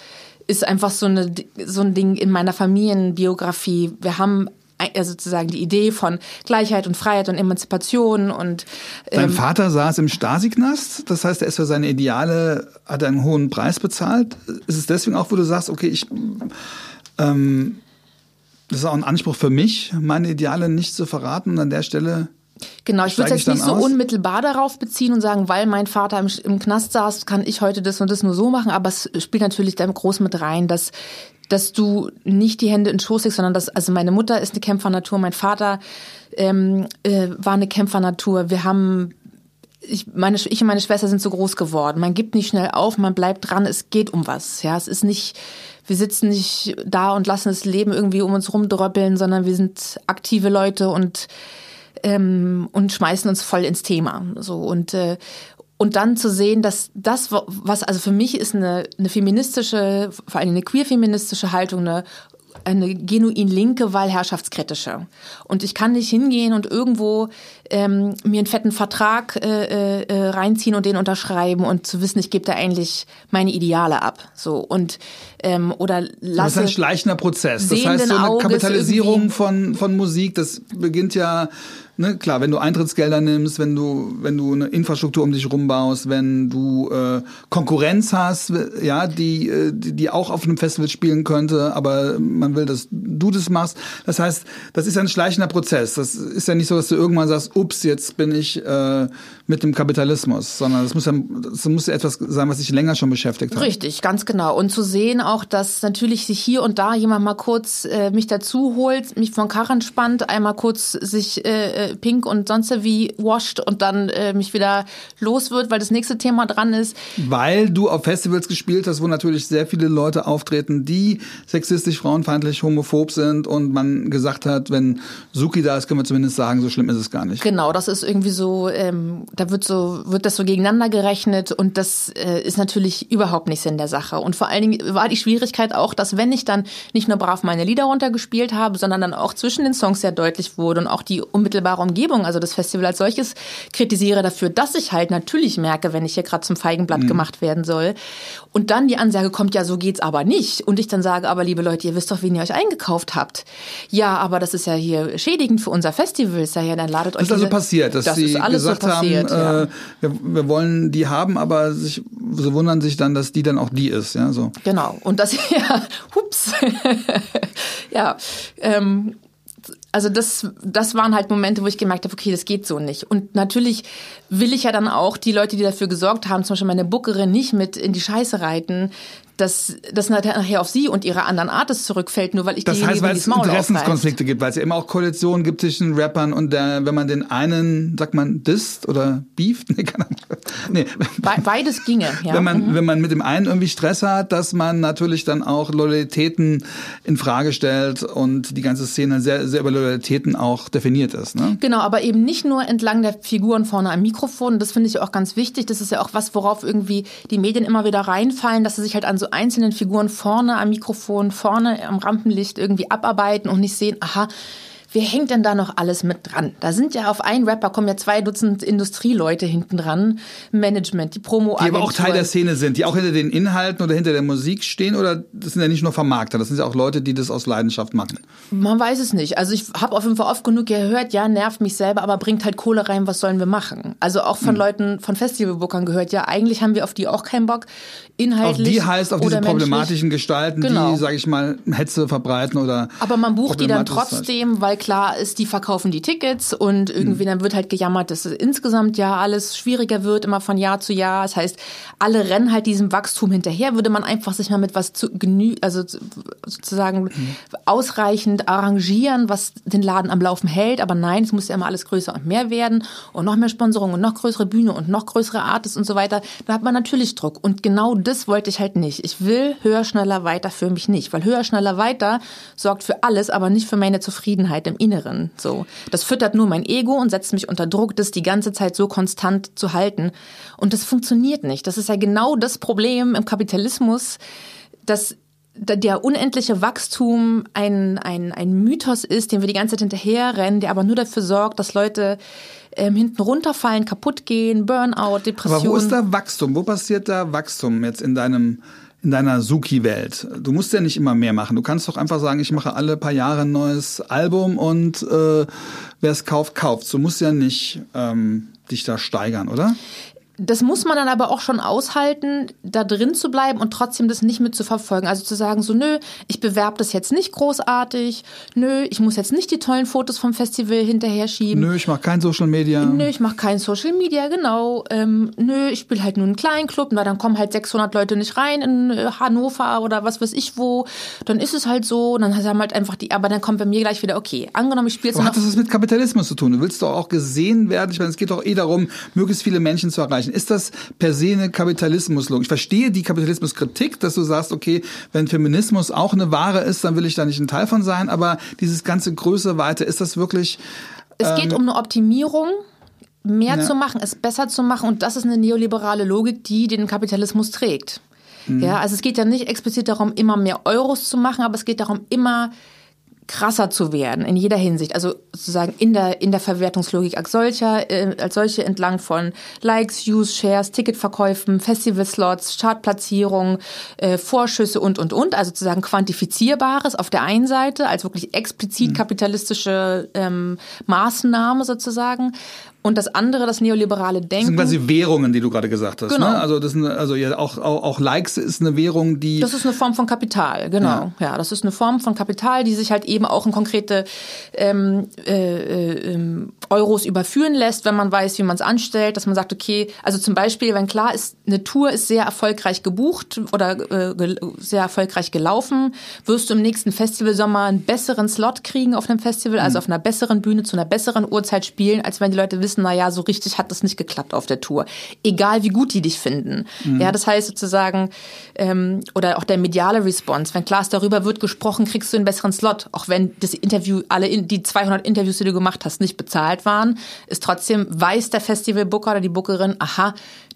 ist einfach so, eine, so ein Ding in meiner Familienbiografie. Wir haben also sozusagen die Idee von Gleichheit und Freiheit und Emanzipation und ähm, Dein Vater saß im Stasi-Knast, das heißt, er ist für seine Ideale, hat einen hohen Preis bezahlt. Ist es deswegen auch, wo du sagst, okay, ich ähm, das ist auch ein Anspruch für mich, meine Ideale nicht zu verraten und an der Stelle Genau, ich würde es jetzt nicht so aus? unmittelbar darauf beziehen und sagen, weil mein Vater im, im, Knast saß, kann ich heute das und das nur so machen, aber es spielt natürlich da groß mit rein, dass dass du nicht die Hände in den Schoß legst, sondern dass, also meine Mutter ist eine Kämpfernatur, mein Vater ähm, äh, war eine Kämpfernatur. Wir haben ich, meine, ich und meine Schwester sind so groß geworden. Man gibt nicht schnell auf, man bleibt dran, es geht um was. Ja, es ist nicht, wir sitzen nicht da und lassen das Leben irgendwie um uns rumdröppeln, sondern wir sind aktive Leute und ähm, und schmeißen uns voll ins Thema. So und äh, und dann zu sehen, dass das, was also für mich ist eine, eine feministische, vor allem eine queer-feministische Haltung, eine eine genuin linke, weil herrschaftskritische. Und ich kann nicht hingehen und irgendwo ähm, mir einen fetten Vertrag äh, äh, reinziehen und den unterschreiben und zu wissen, ich gebe da eigentlich meine Ideale ab. So und ähm, oder lasse. Das ist ein schleichender Prozess. Das heißt, so eine Kapitalisierung von von Musik, das beginnt ja ne, klar, wenn du Eintrittsgelder nimmst, wenn du, wenn du eine Infrastruktur um dich rumbaust, wenn du äh, Konkurrenz hast, ja, die, äh, die, die auch auf einem Festival spielen könnte, aber man will, dass du das machst. Das heißt, das ist ein schleichender Prozess. Das ist ja nicht so, dass du irgendwann sagst, ups, jetzt bin ich äh, mit dem Kapitalismus, sondern das muss ja, das muss ja etwas sein, was dich länger schon beschäftigt hat. Richtig, ganz genau. Und zu sehen auch, dass natürlich sich hier und da jemand mal kurz äh, mich dazu holt, mich von Karren spannt, einmal kurz sich äh, pink und sonst wie washed und dann äh, mich wieder los wird, weil das nächste Thema dran ist. Weil du auf Festivals gespielt hast, wo natürlich sehr viele Leute auftreten, die sexistisch, frauenfeindlich, homophob sind und man gesagt hat, wenn Suki da ist, können wir zumindest sagen, so schlimm ist es gar nicht. Genau, das ist irgendwie so, ähm, da wird so, wird das so gegeneinander gerechnet und das äh, ist natürlich überhaupt nicht Sinn der Sache. Und vor allen Dingen war die Schwierigkeit auch, dass wenn ich dann nicht nur brav meine Lieder runtergespielt habe, sondern dann auch zwischen den Songs sehr deutlich wurde und auch die unmittelbare Umgebung, also das Festival als solches, kritisiere dafür, dass ich halt natürlich merke, wenn ich hier gerade zum Feigenblatt mhm. gemacht werden soll. Und dann die Ansage kommt, ja, so geht's aber nicht. Und ich dann sage, aber liebe Leute, ihr wisst doch, wen ihr euch eingekauft habt. Ja, aber das ist ja hier schädigend für unser Festival. Ist ja, ja dann ladet euch. Das ist also passiert, dass das sie gesagt so passiert, haben, ja. äh, wir, wir, wollen die haben, aber sich, sie wundern sich dann, dass die dann auch die ist, ja, so. Genau. Und das, *laughs* ja, hups. *laughs* ja, ähm, also das, das waren halt Momente, wo ich gemerkt habe, okay, das geht so nicht. Und natürlich will ich ja dann auch die Leute, die dafür gesorgt haben, zum Beispiel meine Bookerin, nicht mit in die Scheiße reiten, dass das nachher auf sie und ihre anderen Artists zurückfällt, nur weil ich Das heißt, weil es Interessenskonflikte gibt, weil es ja immer auch Koalitionen gibt zwischen Rappern und der, wenn man den einen, sagt man, disst oder beeft? Nee, keine Ahnung. Nee. Be beides ginge, *laughs* ja. Wenn man, mhm. wenn man mit dem einen irgendwie Stress hat, dass man natürlich dann auch Loyalitäten in Frage stellt und die ganze Szene sehr, sehr über Loyalitäten auch definiert ist. Ne? Genau, aber eben nicht nur entlang der Figuren vorne am Mikrofon. Das finde ich auch ganz wichtig. Das ist ja auch was, worauf irgendwie die Medien immer wieder reinfallen, dass sie sich halt an so einzelnen Figuren vorne am Mikrofon, vorne am Rampenlicht irgendwie abarbeiten und nicht sehen, aha, wer hängt denn da noch alles mit dran? Da sind ja auf einen Rapper kommen ja zwei Dutzend Industrieleute hinten dran, Management, die promo Die aber auch Teil der Szene sind, die auch hinter den Inhalten oder hinter der Musik stehen oder das sind ja nicht nur Vermarkter, das sind ja auch Leute, die das aus Leidenschaft machen. Man weiß es nicht. Also ich habe auf jeden Fall oft genug gehört, ja, nervt mich selber, aber bringt halt Kohle rein, was sollen wir machen? Also auch von hm. Leuten, von Festivalbookern gehört, ja, eigentlich haben wir auf die auch keinen Bock, inhaltlich. Auf die heißt auf diese problematischen Gestalten, genau. die, sage ich mal, Hetze verbreiten oder. Aber man bucht die dann trotzdem, weil klar ist, die verkaufen die Tickets und irgendwie mhm. dann wird halt gejammert, dass es insgesamt ja alles schwieriger wird, immer von Jahr zu Jahr. Das heißt, alle rennen halt diesem Wachstum hinterher. Würde man einfach sich mal mit was zu genü also sozusagen mhm. ausreichend arrangieren, was den Laden am Laufen hält. Aber nein, es muss ja immer alles größer und mehr werden und noch mehr Sponsorung und noch größere Bühne und noch größere Artists und so weiter. Da hat man natürlich Druck. Und genau das wollte ich halt nicht. Ich will höher, schneller, weiter für mich nicht. Weil höher, schneller, weiter sorgt für alles, aber nicht für meine Zufriedenheit im Inneren. So, das füttert nur mein Ego und setzt mich unter Druck, das die ganze Zeit so konstant zu halten. Und das funktioniert nicht. Das ist ja genau das Problem im Kapitalismus, dass der unendliche Wachstum ein, ein, ein Mythos ist, den wir die ganze Zeit hinterherrennen, der aber nur dafür sorgt, dass Leute ähm, hinten runterfallen, kaputt gehen, Burnout, Depression. Aber wo ist da Wachstum? Wo passiert da Wachstum jetzt in deinem in deiner Suki-Welt. Du musst ja nicht immer mehr machen. Du kannst doch einfach sagen, ich mache alle paar Jahre ein neues Album und äh, wer es kauft, kauft. Du musst ja nicht ähm, dich da steigern, oder? Das muss man dann aber auch schon aushalten, da drin zu bleiben und trotzdem das nicht mit zu verfolgen. Also zu sagen, so, nö, ich bewerbe das jetzt nicht großartig, nö, ich muss jetzt nicht die tollen Fotos vom Festival hinterher schieben. Nö, ich mache kein Social Media. Nö, ich mache kein Social Media, genau. Ähm, nö, ich spiele halt nur einen kleinen Club, na, dann kommen halt 600 Leute nicht rein in äh, Hannover oder was weiß ich wo. Dann ist es halt so, dann haben halt einfach die, aber dann kommt bei mir gleich wieder, okay, angenommen, ich spiele jetzt hat das was mit Kapitalismus zu tun? Du willst doch auch gesehen werden. Ich meine, es geht doch eh darum, möglichst viele Menschen zu erreichen. Ist das per se eine Kapitalismuslogik? Ich verstehe die Kapitalismuskritik, dass du sagst, okay, wenn Feminismus auch eine Ware ist, dann will ich da nicht ein Teil von sein, aber dieses ganze Größe weiter, ist das wirklich... Es geht ähm, um eine Optimierung mehr ja. zu machen, es besser zu machen. Und das ist eine neoliberale Logik, die den Kapitalismus trägt. Mhm. Ja, also es geht ja nicht explizit darum, immer mehr Euros zu machen, aber es geht darum, immer krasser zu werden in jeder Hinsicht. Also sozusagen in der, in der Verwertungslogik als solcher, äh, als solche entlang von Likes, Views, Shares, Ticketverkäufen, Festivalslots, Chartplatzierungen, äh, Vorschüsse und, und, und. Also sozusagen quantifizierbares auf der einen Seite als wirklich explizit mhm. kapitalistische ähm, Maßnahme sozusagen. Und das andere, das neoliberale Denken. Das sind quasi Währungen, die du gerade gesagt hast. Genau. Ne? Also das sind, also ja auch, auch, auch Likes ist eine Währung, die. Das ist eine Form von Kapital, genau. Ja. ja, das ist eine Form von Kapital, die sich halt eben auch in konkrete ähm, äh, äh, Euros überführen lässt, wenn man weiß, wie man es anstellt, dass man sagt, okay, also zum Beispiel, wenn klar ist, eine Tour ist sehr erfolgreich gebucht oder äh, sehr erfolgreich gelaufen, wirst du im nächsten Festivalsommer einen besseren Slot kriegen auf einem Festival, also mhm. auf einer besseren Bühne zu einer besseren Uhrzeit spielen, als wenn die Leute wissen, wissen, na ja, so richtig hat das nicht geklappt auf der Tour. Egal wie gut die dich finden. Mhm. Ja, das heißt sozusagen, ähm, oder auch der mediale Response, wenn klar ist, darüber wird gesprochen, kriegst du einen besseren Slot. Auch wenn das Interview, alle die 200 Interviews, die du gemacht hast, nicht bezahlt waren, ist trotzdem, weiß der Festivalbooker oder die Bookerin, aha,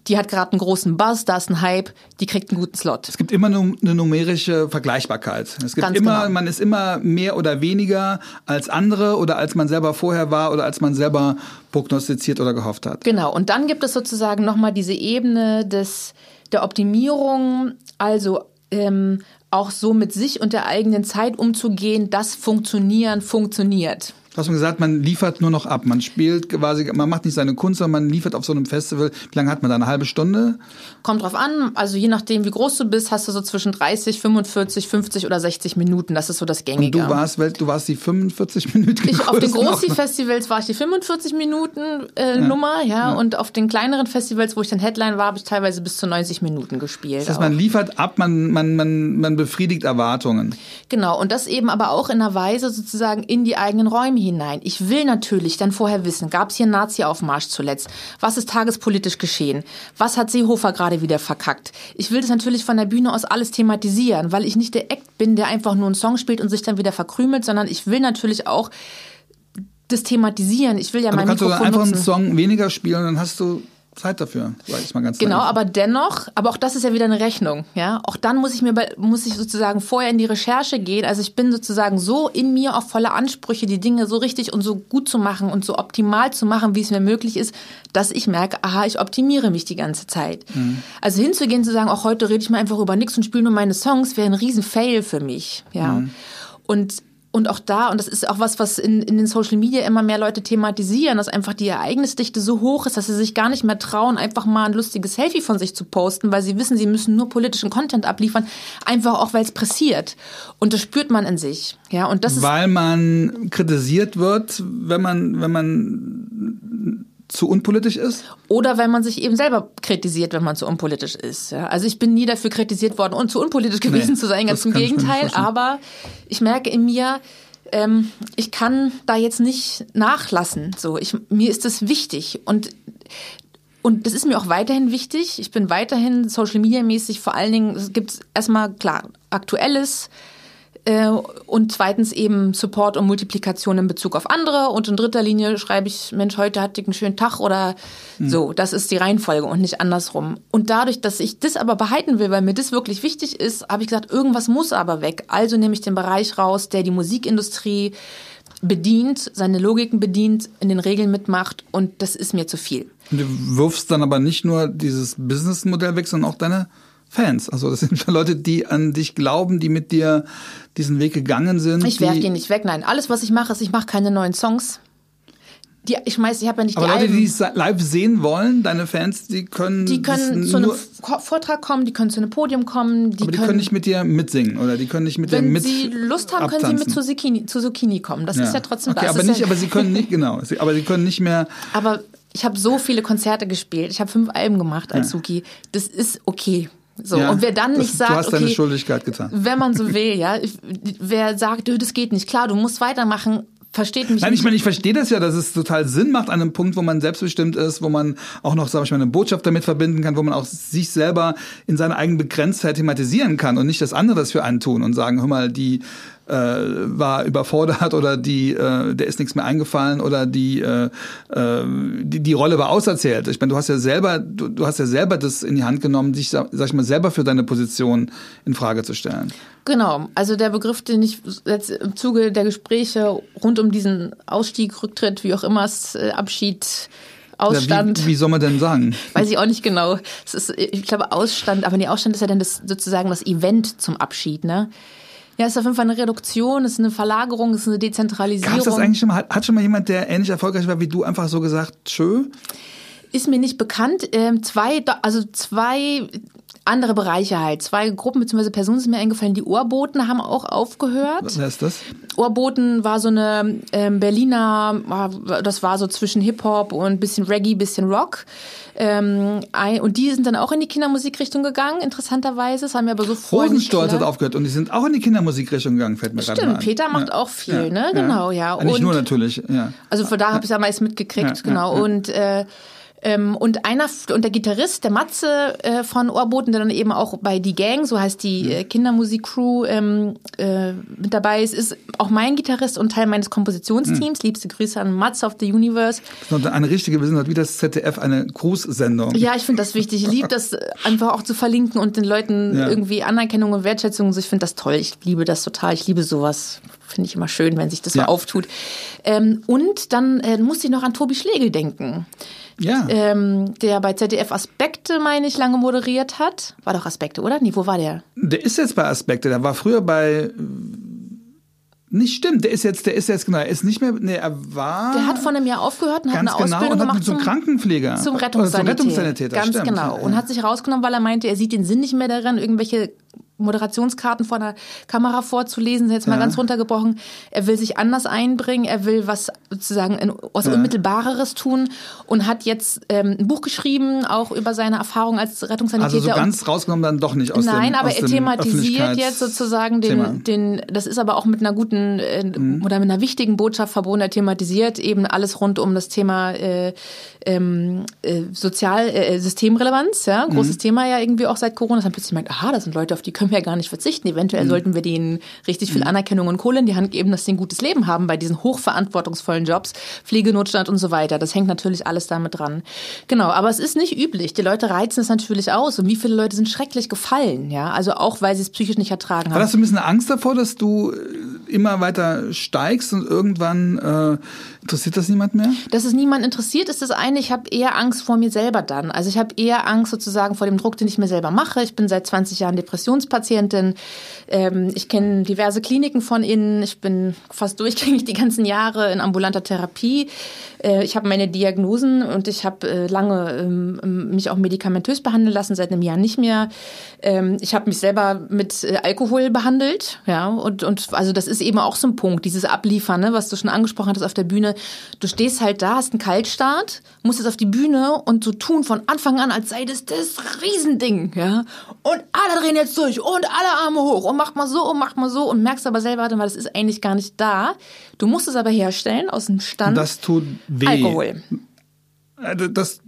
die hat gerade einen großen Buzz, da ist ein Hype, die kriegt einen guten Slot. Es gibt immer eine numerische Vergleichbarkeit. Es gibt Ganz immer, genau. man ist immer mehr oder weniger als andere oder als man selber vorher war oder als man selber prognostiziert oder gehofft hat. Genau. Und dann gibt es sozusagen nochmal diese Ebene des, der Optimierung, also ähm, auch so mit sich und der eigenen Zeit umzugehen, dass Funktionieren funktioniert. Du hast mir gesagt, man liefert nur noch ab. Man spielt quasi, man macht nicht seine Kunst, sondern man liefert auf so einem Festival. Wie lange hat man da? Eine halbe Stunde? Kommt drauf an. Also je nachdem, wie groß du bist, hast du so zwischen 30, 45, 50 oder 60 Minuten. Das ist so das Gängige. Und du warst, du warst die 45 Minuten. Ich, auf den Großi-Festivals war ich die 45 Minuten äh, ja. Nummer, ja. ja. Und auf den kleineren Festivals, wo ich dann Headline war, habe ich teilweise bis zu 90 Minuten gespielt. Das heißt, man liefert ab, man, man, man, man befriedigt Erwartungen. Genau. Und das eben aber auch in einer Weise sozusagen in die eigenen Räume hinein. Ich will natürlich dann vorher wissen, gab es hier einen Nazi-Aufmarsch zuletzt? Was ist tagespolitisch geschehen? Was hat Seehofer gerade wieder verkackt? Ich will das natürlich von der Bühne aus alles thematisieren, weil ich nicht der Act bin, der einfach nur einen Song spielt und sich dann wieder verkrümelt, sondern ich will natürlich auch das thematisieren. Ich will ja mein Mikrofon kannst du einfach nutzen. einen Song weniger spielen dann hast du Zeit dafür, sag ich mal ganz Genau, naiv. aber dennoch, aber auch das ist ja wieder eine Rechnung, ja. Auch dann muss ich mir, muss ich sozusagen vorher in die Recherche gehen. Also ich bin sozusagen so in mir auf volle Ansprüche, die Dinge so richtig und so gut zu machen und so optimal zu machen, wie es mir möglich ist, dass ich merke, aha, ich optimiere mich die ganze Zeit. Mhm. Also hinzugehen, zu sagen, auch heute rede ich mir einfach über nichts und spiele nur meine Songs, wäre ein riesen Fail für mich, ja. Mhm. Und und auch da, und das ist auch was, was in, in den Social Media immer mehr Leute thematisieren, dass einfach die Ereignisdichte so hoch ist, dass sie sich gar nicht mehr trauen, einfach mal ein lustiges Selfie von sich zu posten, weil sie wissen, sie müssen nur politischen Content abliefern, einfach auch, weil es pressiert. Und das spürt man in sich. Ja, und das weil man kritisiert wird, wenn man, wenn man zu unpolitisch ist? Oder wenn man sich eben selber kritisiert, wenn man zu unpolitisch ist. Ja, also ich bin nie dafür kritisiert worden, und zu unpolitisch gewesen nee, zu sein, ganz im Gegenteil. Ich aber ich merke in mir, ähm, ich kann da jetzt nicht nachlassen. So, ich, mir ist das wichtig und und das ist mir auch weiterhin wichtig. Ich bin weiterhin Social Media mäßig vor allen Dingen, es gibt erstmal klar aktuelles, und zweitens eben Support und Multiplikation in Bezug auf andere. Und in dritter Linie schreibe ich, Mensch, heute hatte ich einen schönen Tag oder mhm. so. Das ist die Reihenfolge und nicht andersrum. Und dadurch, dass ich das aber behalten will, weil mir das wirklich wichtig ist, habe ich gesagt, irgendwas muss aber weg. Also nehme ich den Bereich raus, der die Musikindustrie bedient, seine Logiken bedient, in den Regeln mitmacht und das ist mir zu viel. Und du wirfst dann aber nicht nur dieses Businessmodell weg, sondern auch deine Fans. Also das sind Leute, die an dich glauben, die mit dir diesen Weg gegangen sind. Ich werfe die nicht weg. Nein, alles, was ich mache, ist, ich mache keine neuen Songs. Die, ich weiß, ich habe ja nicht Aber die Leute, Alben. die es live sehen wollen, deine Fans, die können Die können zu einem Vortrag kommen, die können zu einem Podium kommen. Die aber die können, können, nicht mit dir mitsingen oder die können nicht mit dir mit Wenn sie Lust haben, abtanzen. können sie mit zu Zucchini, zu Zucchini kommen. Das ja. ist ja trotzdem okay, das. aber nicht, ja aber sie können nicht, genau. Aber sie können nicht mehr. Aber ich habe so viele Konzerte gespielt. Ich habe fünf Alben gemacht als ja. Suki. Das ist okay. So, ja, und wer dann nicht das, sagt, du hast okay, deine Schuldigkeit getan. wenn man so will, ja, wer sagt, das geht nicht, klar, du musst weitermachen, versteht mich Nein, nicht. ich meine, ich verstehe das ja, dass es total Sinn macht an einem Punkt, wo man selbstbestimmt ist, wo man auch noch, sag ich mal, eine Botschaft damit verbinden kann, wo man auch sich selber in seiner eigenen Begrenztheit thematisieren kann und nicht das andere das für einen tun und sagen, hör mal, die äh, war überfordert oder die äh, der ist nichts mehr eingefallen oder die, äh, äh, die die Rolle war auserzählt. Ich meine, du hast ja selber du, du hast ja selber das in die Hand genommen, dich sag ich mal selber für deine Position in Frage zu stellen. Genau, also der Begriff, den ich jetzt im Zuge der Gespräche rund um diesen Ausstieg, Rücktritt, wie auch immer es äh, Abschied Ausstand. Ja, wie, wie, soll man denn sagen? Weiß ich auch nicht genau. Es ist, ich glaube, Ausstand, aber nee, Ausstand ist ja dann das, sozusagen das Event zum Abschied, ne? Ja, es ist auf jeden Fall eine Reduktion, es ist eine Verlagerung, es ist eine Dezentralisierung. Das eigentlich schon mal, hat schon mal jemand, der ähnlich erfolgreich war wie du, einfach so gesagt, tschö? Ist mir nicht bekannt. Ähm, zwei, also zwei andere Bereiche halt. Zwei Gruppen bzw. Personen sind mir eingefallen. Die Ohrboten haben auch aufgehört. Wer ist das? Ohrboten war so eine ähm, Berliner, das war so zwischen Hip-Hop und bisschen Reggae, bisschen Rock. Ähm, und die sind dann auch in die Kindermusikrichtung gegangen, interessanterweise. Das haben wir aber so Rosenstolz hat aufgehört und die sind auch in die Kindermusikrichtung gegangen, fällt mir gerade ein. Peter macht ja. auch viel, ja. ne? Genau, ja. ja. Nicht nur natürlich, ja. Also von da habe ich es ja meist mitgekriegt, genau. Und äh, ähm, und einer und der Gitarrist, der Matze äh, von Ohrboten, der dann eben auch bei Die Gang, so heißt die äh, Kindermusik-Crew, ähm, äh, mit dabei ist, ist auch mein Gitarrist und Teil meines Kompositionsteams. Mhm. Liebste Grüße an Matze of the Universe. Das ist eine richtige, wir sind halt wie das ZDF, eine Grußsendung. Ja, ich finde das wichtig. Ich liebe das *laughs* einfach auch zu verlinken und den Leuten ja. irgendwie Anerkennung und Wertschätzung. Ich finde das toll. Ich liebe das total. Ich liebe sowas. Finde ich immer schön, wenn sich das ja. so auftut. Ähm, und dann äh, musste ich noch an Tobi Schlegel denken. Ja. Ähm, der bei ZDF Aspekte, meine ich, lange moderiert hat. War doch Aspekte, oder? Nee, wo war der? Der ist jetzt bei Aspekte. Der war früher bei nicht stimmt. Der ist jetzt, der ist jetzt genau, er ist nicht mehr, nee, er war. Der hat vor einem Jahr aufgehört und hat eine genau Ausbildung und hat gemacht zum, Krankenpfleger. zum Rettungssanitäter. Rettungssanitäter. Ganz stimmt. genau. Und hat sich rausgenommen, weil er meinte, er sieht den Sinn nicht mehr darin, irgendwelche Moderationskarten vor der Kamera vorzulesen, jetzt mal Ja. ganz runtergebrochen. Er will sich anders einbringen, er will was sozusagen in, was Ja. Unmittelbareres tun und hat jetzt ähm, ein Buch geschrieben, auch über seine Erfahrung als Rettungssanitäter. also so ganz rausgenommen dann doch nicht aus dem Nein, aber aus er dem thematisiert jetzt sozusagen Thema. den, den, das ist aber auch mit einer guten äh, oder mit einer wichtigen Botschaft verbunden. Er thematisiert eben alles rund um das Thema äh, ähm, äh, Sozial, äh, Systemrelevanz, ja, großes Thema ja irgendwie auch seit Corona. Dass man plötzlich merkt, aha, das sind Leute, auf die können wir ja gar nicht verzichten. Eventuell sollten wir denen richtig viel Anerkennung und Kohle in die Hand geben, dass sie ein gutes Leben haben bei diesen hochverantwortungsvollen Jobs, Pflegenotstand und so weiter. Das hängt natürlich alles damit dran. Genau, aber es ist nicht üblich. Die Leute reizen es natürlich aus. Und wie viele Leute sind schrecklich gefallen, ja? Also auch, weil sie es psychisch nicht ertragen haben. das so ein bisschen Angst davor, dass du äh, immer weiter steigst und irgendwann äh, interessiert das niemand mehr? Dass es niemand interessiert, ist das eine. Ich habe eher Angst vor mir selber dann. Also ich habe eher Angst sozusagen vor dem Druck, den ich mir selber mache. Ich bin seit 20 Jahren Depressionspatientin. Ähm, ich kenne diverse Kliniken von innen. Ich bin fast durchgängig die ganzen Jahre in ambulanter Therapie. Äh, ich habe meine Diagnosen und ich habe äh, lange ähm, mich auch medikamentös behandeln lassen, seit einem Jahr nicht mehr. Ähm, ich habe mich selber mit äh, Alkohol behandelt, ja, und, und also das ist eben auch so ein Punkt, dieses Abliefern, ne, was du schon angesprochen hattest auf der Bühne. Du stehst halt da, hast einen Kaltstart, musst jetzt auf die Bühne und so tun von Anfang an, als sei das das Riesending, ja. Und alle drehen jetzt durch und alle Arme hoch und macht mal so und macht mal so und merkst aber selber, warte mal, das ist eigentlich gar nicht da. Du musst es aber herstellen aus dem Stand. Und das tut weh. Alkohol. Äh, Das,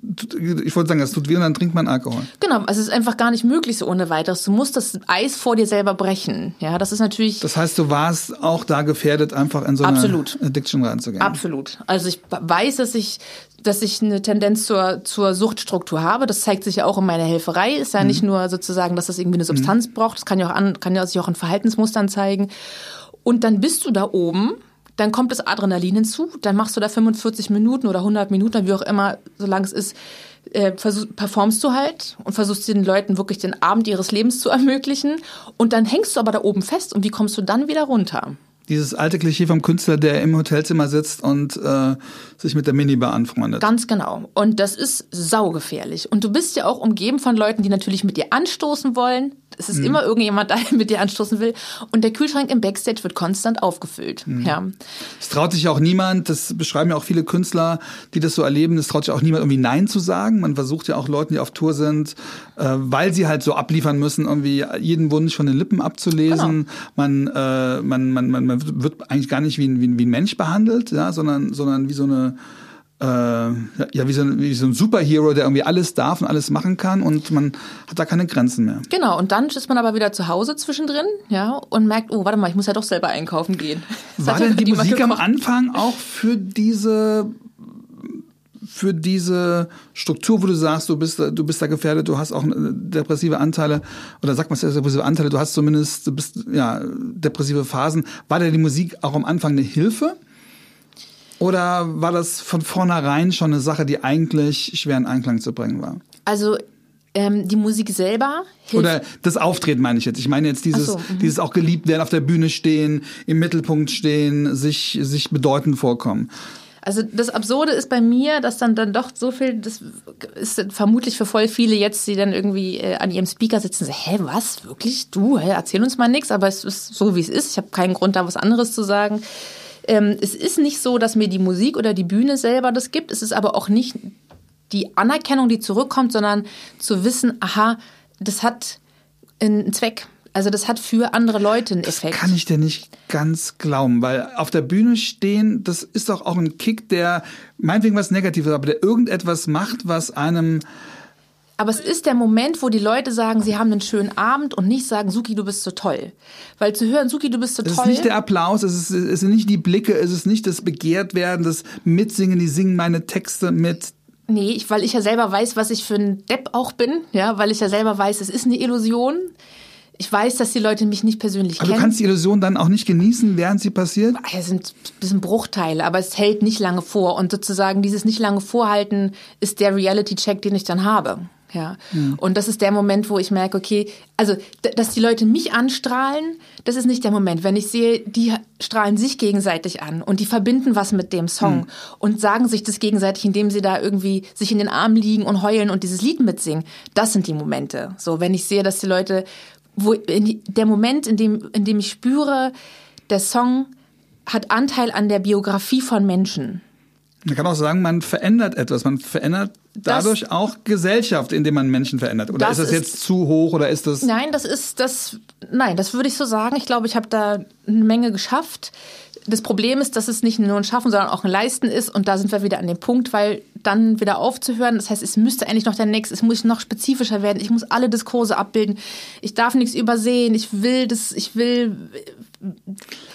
ich wollte sagen, das tut weh und dann trinkt man Alkohol. Genau, also es ist einfach gar nicht möglich so ohne weiteres. Du musst das Eis vor dir selber brechen. Ja, das ist natürlich Das heißt, du warst auch da gefährdet, einfach in so eine Absolut. Addiction reinzugehen. absolut. Also ich weiß, dass ich dass ich eine Tendenz zur, zur Suchtstruktur habe. Das zeigt sich ja auch in meiner Helferei. Ist ja nicht nur sozusagen, dass das irgendwie eine Substanz braucht. Das kann ja auch an, kann ja sich auch in Verhaltensmustern zeigen. Und dann bist du da oben. Dann kommt das Adrenalin hinzu. Dann machst du da 45 Minuten oder 100 Minuten, wie auch immer, solange es ist, äh, versuch, performst du halt und versuchst den Leuten wirklich den Abend ihres Lebens zu ermöglichen. Und dann hängst du aber da oben fest. Und wie kommst du dann wieder runter? Dieses alte Klischee vom Künstler, der im Hotelzimmer sitzt und äh, sich mit der Minibar anfreundet. Ganz genau. Und das ist saugefährlich. Und du bist ja auch umgeben von Leuten, die natürlich mit dir anstoßen wollen. Es ist immer irgendjemand da, *laughs* der mit dir anstoßen will. Und der Kühlschrank im Backstage wird konstant aufgefüllt. Ja. Es traut sich auch niemand, das beschreiben ja auch viele Künstler, die das so erleben, es traut sich auch niemand irgendwie Nein zu sagen. Man versucht ja auch Leuten, die auf Tour sind, äh, weil sie halt so abliefern müssen, irgendwie jeden Wunsch von den Lippen abzulesen. Man, äh, man, man, man, man wird eigentlich gar nicht wie ein, wie ein, wie ein Mensch behandelt, ja, sondern, sondern wie so eine äh, ja, wie so, ein, wie so ein Superhero, der irgendwie alles darf und alles machen kann und man hat da keine Grenzen mehr. Genau. Und dann ist man aber wieder zu Hause zwischendrin, ja, und merkt, oh, warte mal, ich muss ja doch selber einkaufen gehen. *laughs* Das War denn die niemand Musik am. Anfang auch für diese für diese Struktur, wo du sagst, du bist da, du bist da gefährdet, du hast auch äh, depressive Anteile oder sagt man depressive Anteile, du hast zumindest du bist ja depressive Phasen. War da die Musik auch am Anfang eine Hilfe? Oder war das von vornherein schon eine Sache, die eigentlich schwer in Einklang zu bringen war? Also ähm, die Musik selber hilft. Oder das Auftreten meine ich jetzt. Ich meine jetzt dieses, so, mhm. dieses auch geliebt werden, auf der Bühne stehen, im Mittelpunkt stehen, sich, sich bedeutend vorkommen. Also das Absurde ist bei mir, dass dann dann doch so viel, das ist vermutlich für voll viele jetzt, die dann irgendwie äh, an ihrem Speaker sitzen, so, hä, was, wirklich, du, hä, erzähl uns mal nichts, aber es ist so, wie es ist. Ich habe keinen Grund, da was anderes zu sagen. Ähm, es ist nicht so, dass mir die Musik oder die Bühne selber das gibt. Es ist aber auch nicht die Anerkennung, die zurückkommt, sondern zu wissen, aha, das hat einen Zweck. Also das hat für andere Leute einen Effekt. Kann ich dir nicht ganz glauben, weil auf der Bühne stehen, das ist doch auch ein Kick, der meinetwegen was Negatives, aber der irgendetwas macht, was einem Aber es ist der Moment, wo die Leute sagen, sie haben einen schönen Abend und nicht sagen, Suki, du bist so toll. Weil zu hören, Suki, du bist so Es ist toll. nicht der Applaus, es, ist, es sind nicht die Blicke, es ist nicht das Begehrtwerden, das Mitsingen, die singen meine Texte mit. nee, ich, weil ich ja selber weiß, was ich für ein Depp auch bin. Ja, weil ich ja selber weiß, es ist eine Illusion. Ich weiß, dass die Leute mich nicht persönlich Aber du kennen. kannst die Illusion dann auch nicht genießen, während sie passiert. Ah, Es sind ein bisschen Bruchteile, aber es hält nicht lange vor. Und sozusagen dieses nicht lange Vorhalten ist der Reality-Check, den ich dann habe. Ja. Mhm. Und das ist der Moment, wo ich merke, okay, also, dass die Leute mich anstrahlen, das ist nicht der Moment. Wenn ich sehe, die strahlen sich gegenseitig an und die verbinden was mit dem Song mhm. und sagen sich das gegenseitig, indem sie da irgendwie sich in den Arm liegen und heulen und dieses Lied mitsingen. Das sind die Momente. So, wenn ich sehe, dass die Leute, wo, der Moment, in dem, in dem ich spüre, der Song hat Anteil an der Biografie von Menschen. Man kann auch sagen, man verändert etwas. Man verändert dadurch das, auch Gesellschaft, indem man Menschen verändert. Oder das ist das jetzt ist, zu hoch oder ist das? Nein, das ist das. Nein, das würde ich so sagen. Ich glaube, ich habe da eine Menge geschafft. Das Problem ist, dass es nicht nur ein Schaffen, sondern auch ein Leisten ist. Und da sind wir wieder an dem Punkt, weil dann wieder aufzuhören, das heißt, es müsste eigentlich noch der nächste, es muss noch spezifischer werden. Ich muss alle Diskurse abbilden. Ich darf nichts übersehen. Ich will das, ich will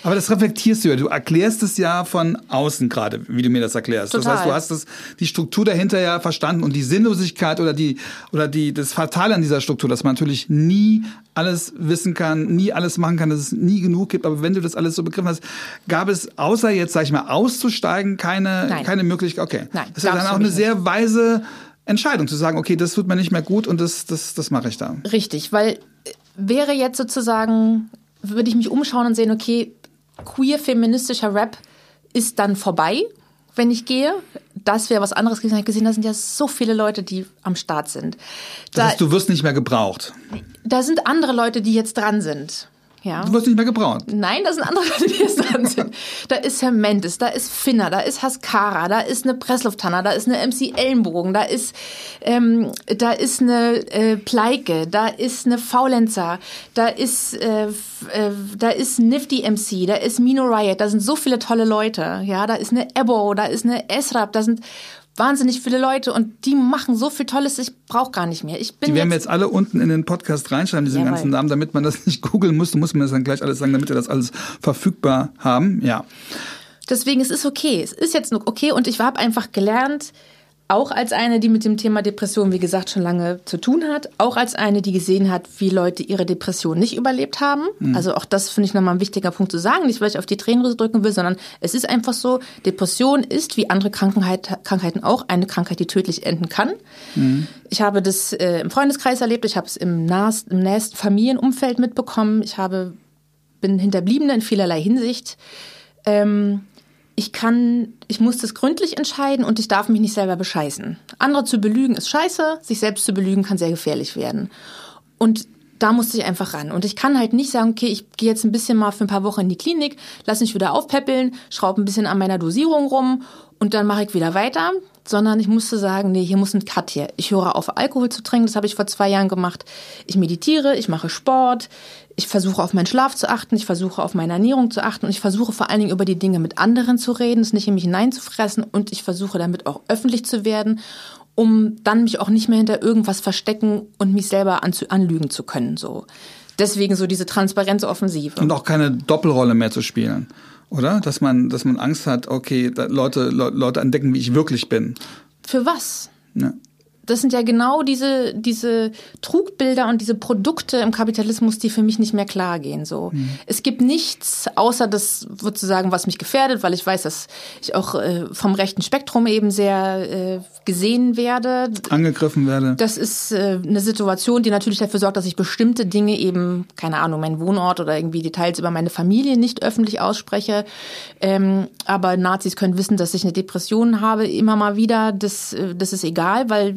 aber das reflektierst du ja. Du erklärst es ja von außen gerade, wie du mir das erklärst. Total. Das heißt, du hast das, die Struktur dahinter ja verstanden und die Sinnlosigkeit oder die, oder die, das Fatale an dieser Struktur, dass man natürlich nie alles wissen kann, nie alles machen kann, dass es nie genug gibt. Aber wenn du das alles so begriffen hast, gab es außer jetzt, sag ich mal, auszusteigen, keine, Nein. keine Möglichkeit. Okay. Nein, das ist dann auch eine sehr weise Entscheidung zu sagen, okay, das tut mir nicht mehr gut und das, das, das mache ich da. Richtig, weil wäre jetzt sozusagen würde ich mich umschauen und sehen, okay, queer feministischer Rap ist dann vorbei, wenn ich gehe. Das wäre was anderes gewesen. Ich gesehen, da sind ja so viele Leute, die am Start sind. Da, das heißt, du wirst nicht mehr gebraucht. Da sind andere Leute, die jetzt dran sind. Ja. Du wirst nicht mehr gebraucht. Nein, das sind andere Leute, die jetzt dran sind. Da ist Herr Mendes, da ist Finner, da ist Haskara, da ist eine Pressluftanner, da ist eine MC Ellenbogen, da ist, ähm, da ist eine äh, Pleike, da ist eine Faulenzer, da ist, äh, äh, da ist Nifty MC, da ist Mino Riot, da sind so viele tolle Leute. Ja, da ist eine Ebo, da ist eine Esrap, da sind wahnsinnig viele Leute und die machen so viel Tolles, ich brauche gar nicht mehr. Ich bin die werden wir jetzt alle unten in den Podcast reinschreiben, diese Jawohl. ganzen Namen, damit man das nicht googeln muss. Du musst mir das dann gleich alles sagen, damit wir das alles verfügbar haben. Ja. Deswegen, es ist okay. Es ist jetzt noch okay und ich habe einfach gelernt, auch als eine, die mit dem Thema Depression, wie gesagt, schon lange zu tun hat, auch als eine, die gesehen hat, wie Leute ihre Depression nicht überlebt haben. Mhm. Also auch das finde ich nochmal ein wichtiger Punkt zu sagen, nicht weil ich auf die Tränenrose drücken will, sondern es ist einfach so, Depression ist wie andere Krankheit, Krankheiten auch eine Krankheit, die tödlich enden kann. Mhm. Ich habe das äh, im Freundeskreis erlebt, ich habe es im, im nächsten Familienumfeld mitbekommen, ich habe, bin Hinterbliebene in vielerlei Hinsicht. Ähm, ich kann, ich muss das gründlich entscheiden und ich darf mich nicht selber bescheißen. Andere zu belügen ist scheiße, sich selbst zu belügen kann sehr gefährlich werden. Und da musste ich einfach ran. Und ich kann halt nicht sagen, okay, ich gehe jetzt ein bisschen mal für ein paar Wochen in die Klinik, lass mich wieder aufpäppeln, schraube ein bisschen an meiner Dosierung rum und dann mache ich wieder weiter, sondern ich musste sagen, nee, hier muss ein Cut her. Ich höre auf, Alkohol zu trinken, das habe ich vor zwei Jahren gemacht. Ich meditiere, ich mache Sport, ich versuche auf meinen Schlaf zu achten, ich versuche auf meine Ernährung zu achten und ich versuche vor allen Dingen über die Dinge mit anderen zu reden, es nicht in mich hineinzufressen und ich versuche damit auch öffentlich zu werden, um dann mich auch nicht mehr hinter irgendwas verstecken und mich selber anlügen zu können, so. Deswegen so diese Transparenzoffensive. Und auch keine Doppelrolle mehr zu spielen oder? Dass man, dass man Angst hat, okay, Leute, Leute entdecken, wie ich wirklich bin. Für was? Ja das sind ja genau diese, diese Trugbilder und diese Produkte im Kapitalismus, die für mich nicht mehr klar gehen. So. Mhm. Es gibt nichts, außer das sozusagen, was mich gefährdet, weil ich weiß, dass ich auch äh, vom rechten Spektrum eben sehr äh, gesehen werde. Angegriffen werde. Das ist äh, eine Situation, die natürlich dafür sorgt, dass ich bestimmte Dinge eben, keine Ahnung, meinen Wohnort oder irgendwie Details über meine Familie nicht öffentlich ausspreche. Ähm, aber Nazis können wissen, dass ich eine Depression habe, immer mal wieder. Das, äh, das ist egal, weil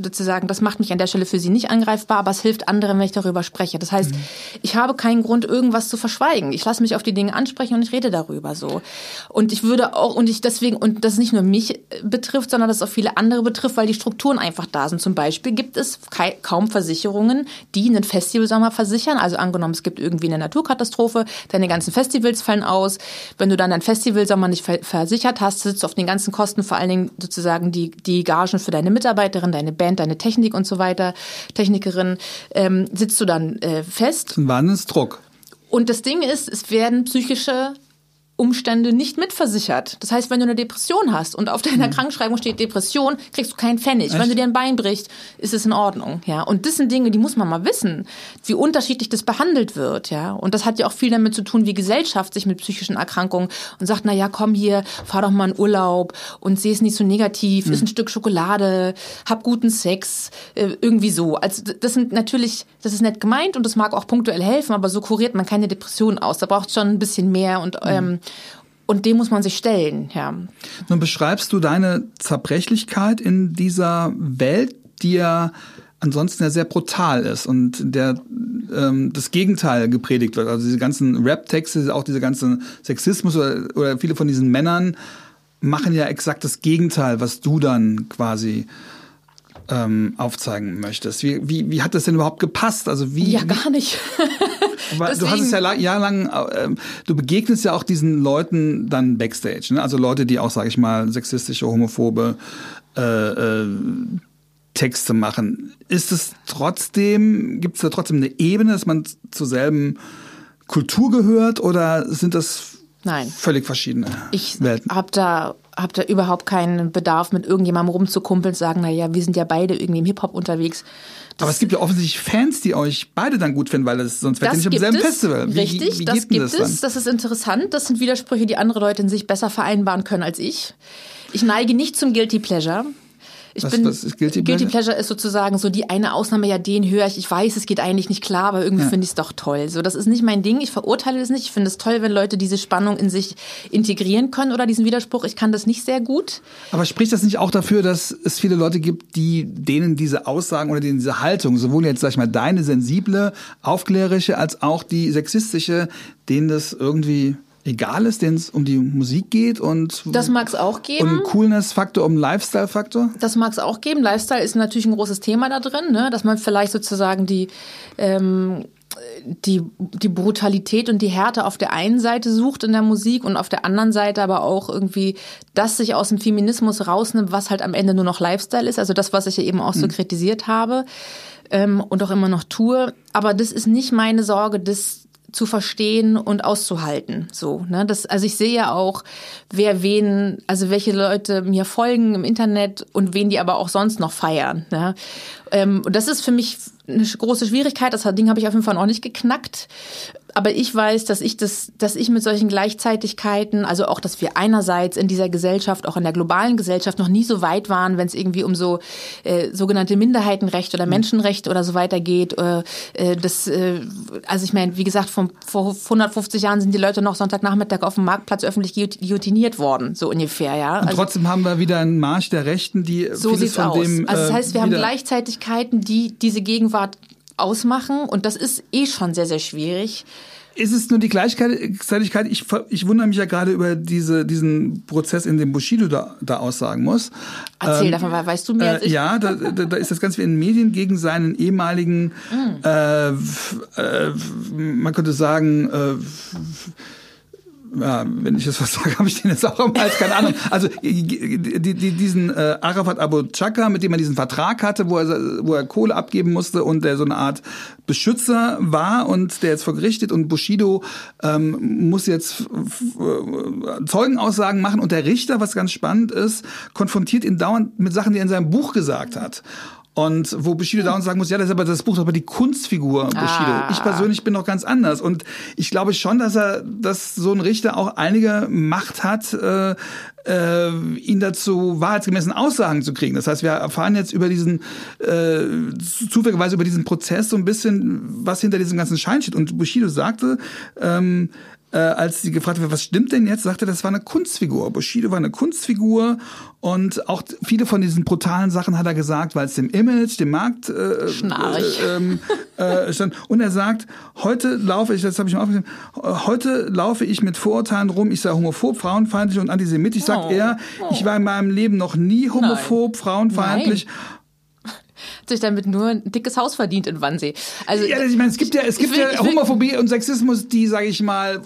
sozusagen, das macht mich an der Stelle für sie nicht angreifbar, aber es hilft anderen, wenn ich darüber spreche. Das heißt, mhm. ich habe keinen Grund, irgendwas zu verschweigen. Ich lasse mich auf die Dinge ansprechen und ich rede darüber so. Und ich würde auch, und ich deswegen, und das nicht nur mich betrifft, sondern das auch viele andere betrifft, weil die Strukturen einfach da sind. Zum Beispiel gibt es kaum Versicherungen, die einen Festivalsommer versichern. Also angenommen, es gibt irgendwie eine Naturkatastrophe, deine ganzen Festivals fallen aus. Wenn du dann deinen Festivalsommer nicht versichert hast, sitzt du auf den ganzen Kosten vor allen Dingen sozusagen die, die Gagen für deine Mitarbeiterin, deine Band, Band, deine Technik und so weiter, Technikerin, ähm, sitzt du dann äh, fest. Ein Wahnsinnsdruck. Und das Ding ist, es werden psychische Umstände nicht mitversichert. Das heißt, wenn du eine Depression hast und auf deiner mhm. Krankschreibung steht Depression, kriegst du keinen Pfennig. Echt? Wenn du dir ein Bein brichst, ist es in Ordnung, ja. Und das sind Dinge, die muss man mal wissen, wie unterschiedlich das behandelt wird, ja. Und das hat ja auch viel damit zu tun, wie Gesellschaft sich mit psychischen Erkrankungen und sagt, na ja, komm hier, fahr doch mal in Urlaub und seh es nicht so negativ, mhm. isst ein Stück Schokolade, hab guten Sex, äh, irgendwie so. Also das sind natürlich, das ist nett gemeint und das mag auch punktuell helfen, aber so kuriert man keine Depression aus. Da braucht schon ein bisschen mehr und mhm. ähm, und dem muss man sich stellen, ja. Nun beschreibst du deine Zerbrechlichkeit in dieser Welt, die ja ansonsten ja sehr brutal ist und der ähm, das Gegenteil gepredigt wird. Also diese ganzen Rap-Texte, auch diese ganzen Sexismus oder, oder viele von diesen Männern machen ja exakt das Gegenteil, was du dann quasi ähm, aufzeigen möchtest. Wie, wie, wie hat das denn überhaupt gepasst? Also wie? Ja, gar nicht. *laughs* Du hast es ja jahrelang, äh, du begegnest ja auch diesen Leuten dann backstage, ne? also Leute, die auch, sage ich mal, sexistische, homophobe äh, äh, Texte machen. Ist es trotzdem, gibt es da trotzdem eine Ebene, dass man zur selben Kultur gehört oder sind das Nein. völlig verschiedene ich Welten? Ich habe da habe da überhaupt keinen Bedarf, mit irgendjemandem rumzukumpeln, sagen, na ja, wir sind ja beide irgendwie im Hip-Hop unterwegs. Das Aber es gibt ja offensichtlich Fans, die euch beide dann gut finden, weil das, sonst wärt ihr nicht am selben es, Festival. Wie, richtig, wie das gibt das es. Das ist interessant. Das sind Widersprüche, die andere Leute in sich besser vereinbaren können als ich. Ich neige nicht zum Guilty Pleasure. Ich was, bin, was ist Guilty Pleasure? Guilty Pleasure ist sozusagen so die eine Ausnahme, ja, den höre ich. Ich weiß, es geht eigentlich nicht klar, aber irgendwie ja. finde ich es doch toll. So, das ist nicht mein Ding. Ich verurteile das nicht. Ich finde es toll, wenn Leute diese Spannung in sich integrieren können oder diesen Widerspruch. Ich kann das nicht sehr gut. Aber spricht das nicht auch dafür, dass es viele Leute gibt, die denen diese Aussagen oder denen diese Haltung, sowohl jetzt, sag ich mal, deine sensible, aufklärische, als auch die sexistische, denen das irgendwie egal ist, denen es um die Musik geht und das mag es auch geben. Um Coolness-Faktor, um Lifestyle-Faktor? Das mag es auch geben. Lifestyle ist natürlich ein großes Thema da drin, ne? dass man vielleicht sozusagen die ähm, die, die Brutalität und die Härte auf der einen Seite sucht in der Musik und auf der anderen Seite aber auch irgendwie das sich aus dem Feminismus rausnimmt, was halt am Ende nur noch Lifestyle ist. Also das, was ich ja eben auch so mhm. kritisiert habe ähm, und auch immer noch tue. Aber das ist nicht meine Sorge, das zu verstehen und auszuhalten. So, ne? Das, also ich sehe ja auch, wer wen, also welche Leute mir folgen im Internet und wen die aber auch sonst noch feiern. Ne? Ähm, und das ist für mich eine große Schwierigkeit. Das Ding habe ich auf jeden Fall noch nicht geknackt. Aber ich weiß, dass ich das, dass ich mit solchen Gleichzeitigkeiten, also auch, dass wir einerseits in dieser Gesellschaft, auch in der globalen Gesellschaft noch nie so weit waren, wenn es irgendwie um so äh, sogenannte Minderheitenrechte oder mhm. Menschenrechte oder so weiter geht. Äh, äh, das, äh, also ich meine, wie gesagt, vom, vor 150 Jahren sind die Leute noch Sonntagnachmittag auf dem Marktplatz öffentlich guillotiniert worden, so ungefähr, ja. Und also, trotzdem haben wir wieder einen Marsch der Rechten, die so vieles von aus. dem. Also das heißt, wir haben Gleichzeitigkeiten, die diese Gegenwart ausmachen. Und das ist eh schon sehr, sehr schwierig. Ist es nur die Gleichzeitigkeit? Ich, ich wundere mich ja gerade über diese, diesen Prozess, in dem Bushido da, da aussagen muss. Erzähl ähm, davon, weißt du mehr als ich? Äh, ja, da, da, da ist das Ganze wie in den Medien gegen seinen ehemaligen, mm. äh, äh, man könnte sagen, äh, ja, wenn ich das was sage, habe ich den jetzt auch am Hals, keine Ahnung. Also die, die, diesen äh, Arafat Abu Chaka, mit dem er diesen Vertrag hatte, wo er, wo er Kohle abgeben musste und der so eine Art Beschützer war und der jetzt vor Gericht steht und Bushido ähm, muss jetzt äh, Zeugenaussagen machen und der Richter, was ganz spannend ist, konfrontiert ihn dauernd mit Sachen, die er in seinem Buch gesagt hat. Und wo Bushido hm. da und sagen muss, ja, das ist aber das Buch, ist aber die Kunstfigur Bushido. Ah. Ich persönlich bin noch ganz anders. Und ich glaube schon, dass er, dass so ein Richter auch einige Macht hat, äh, äh, ihn dazu wahrheitsgemäßen Aussagen zu kriegen. Das heißt, wir erfahren jetzt über diesen, äh, zufälligerweise über diesen Prozess so ein bisschen, was hinter diesem ganzen Schein steht. Und Bushido sagte, ähm, äh, als sie gefragt wird, was stimmt denn jetzt, sagte, das war eine Kunstfigur. Bushido war eine Kunstfigur und auch viele von diesen brutalen Sachen hat er gesagt, weil es dem Image, dem Markt äh, Schnarch. Äh, ähm, äh, stand. Und er sagt, heute laufe ich, das habe ich mir aufgeschrieben, heute laufe ich mit Vorurteilen rum, ich sei homophob, frauenfeindlich und antisemitisch, sagt oh. er, ich war in meinem Leben noch nie homophob, Nein. frauenfeindlich. Nein hat sich damit nur ein dickes Haus verdient in Wannsee. Also, ja, ich meine, es gibt ja, es gibt will, ja Homophobie und Sexismus, die, sage ich mal,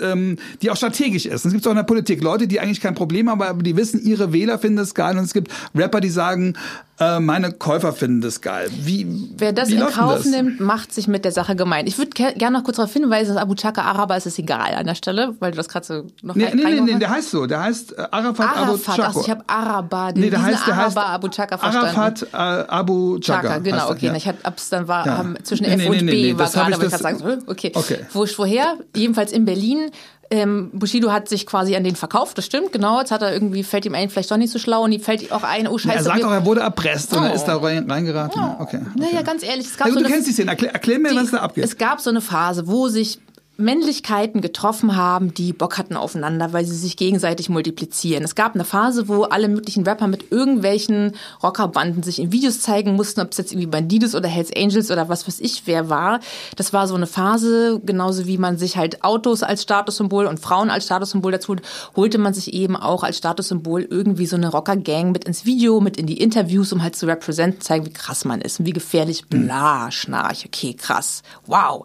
ähm, die auch strategisch ist. Es gibt auch in der Politik Leute, die eigentlich kein Problem haben, aber die wissen, ihre Wähler finden das geil. Und es gibt Rapper, die sagen, Äh, meine Käufer finden das geil. Wie, Wer das wie in Kauf das? nimmt, macht sich mit der Sache gemein. Ich würde gerne noch kurz darauf hinweisen, dass Abu Chaka Araber ist es egal an der Stelle, weil du das gerade so noch Nee, nee, nee, nee, der heißt so. Der heißt äh, Arafat, Abu Arafat, Chako. also ich habe Araber, den nee, der heißt, der heißt Araber Abu Chaka verstanden. Arafat äh, Abu Chaka. Chaka, genau, heißt okay. ja. Ich hab, ab's dann war Ja. haben, zwischen F nee, und nee, B nee, war gerade, aber ich kann sagen, okay. Okay. Wo, woher? Jedenfalls in Berlin. Ähm, Bushido hat sich quasi an den verkauft, das stimmt, genau. Jetzt hat er irgendwie, fällt ihm ein, vielleicht doch nicht so schlau und die fällt ihm auch ein, oh scheiße. Er sagt auch, er wurde erpresst und er Oh. ist da rein, reingeraten. Ja, okay. Naja, ganz ehrlich, es gab Na so du eine kennst die Szene. Erklär, erklär mir, was da abgeht. es gab so eine Phase, wo sich Männlichkeiten getroffen haben, die Bock hatten aufeinander, weil sie sich gegenseitig multiplizieren. Es gab eine Phase, wo alle möglichen Rapper mit irgendwelchen Rockerbanden sich in Videos zeigen mussten, ob es jetzt irgendwie Bandidos oder Hells Angels oder was weiß ich wer war. Das war so eine Phase, genauso wie man sich halt Autos als Statussymbol und Frauen als Statussymbol dazu holt, holte man sich eben auch als Statussymbol irgendwie so eine Rocker-Gang mit ins Video, mit in die Interviews, um halt zu representen, zeigen, wie krass man ist und wie gefährlich, bla, Schnarch, okay, krass, wow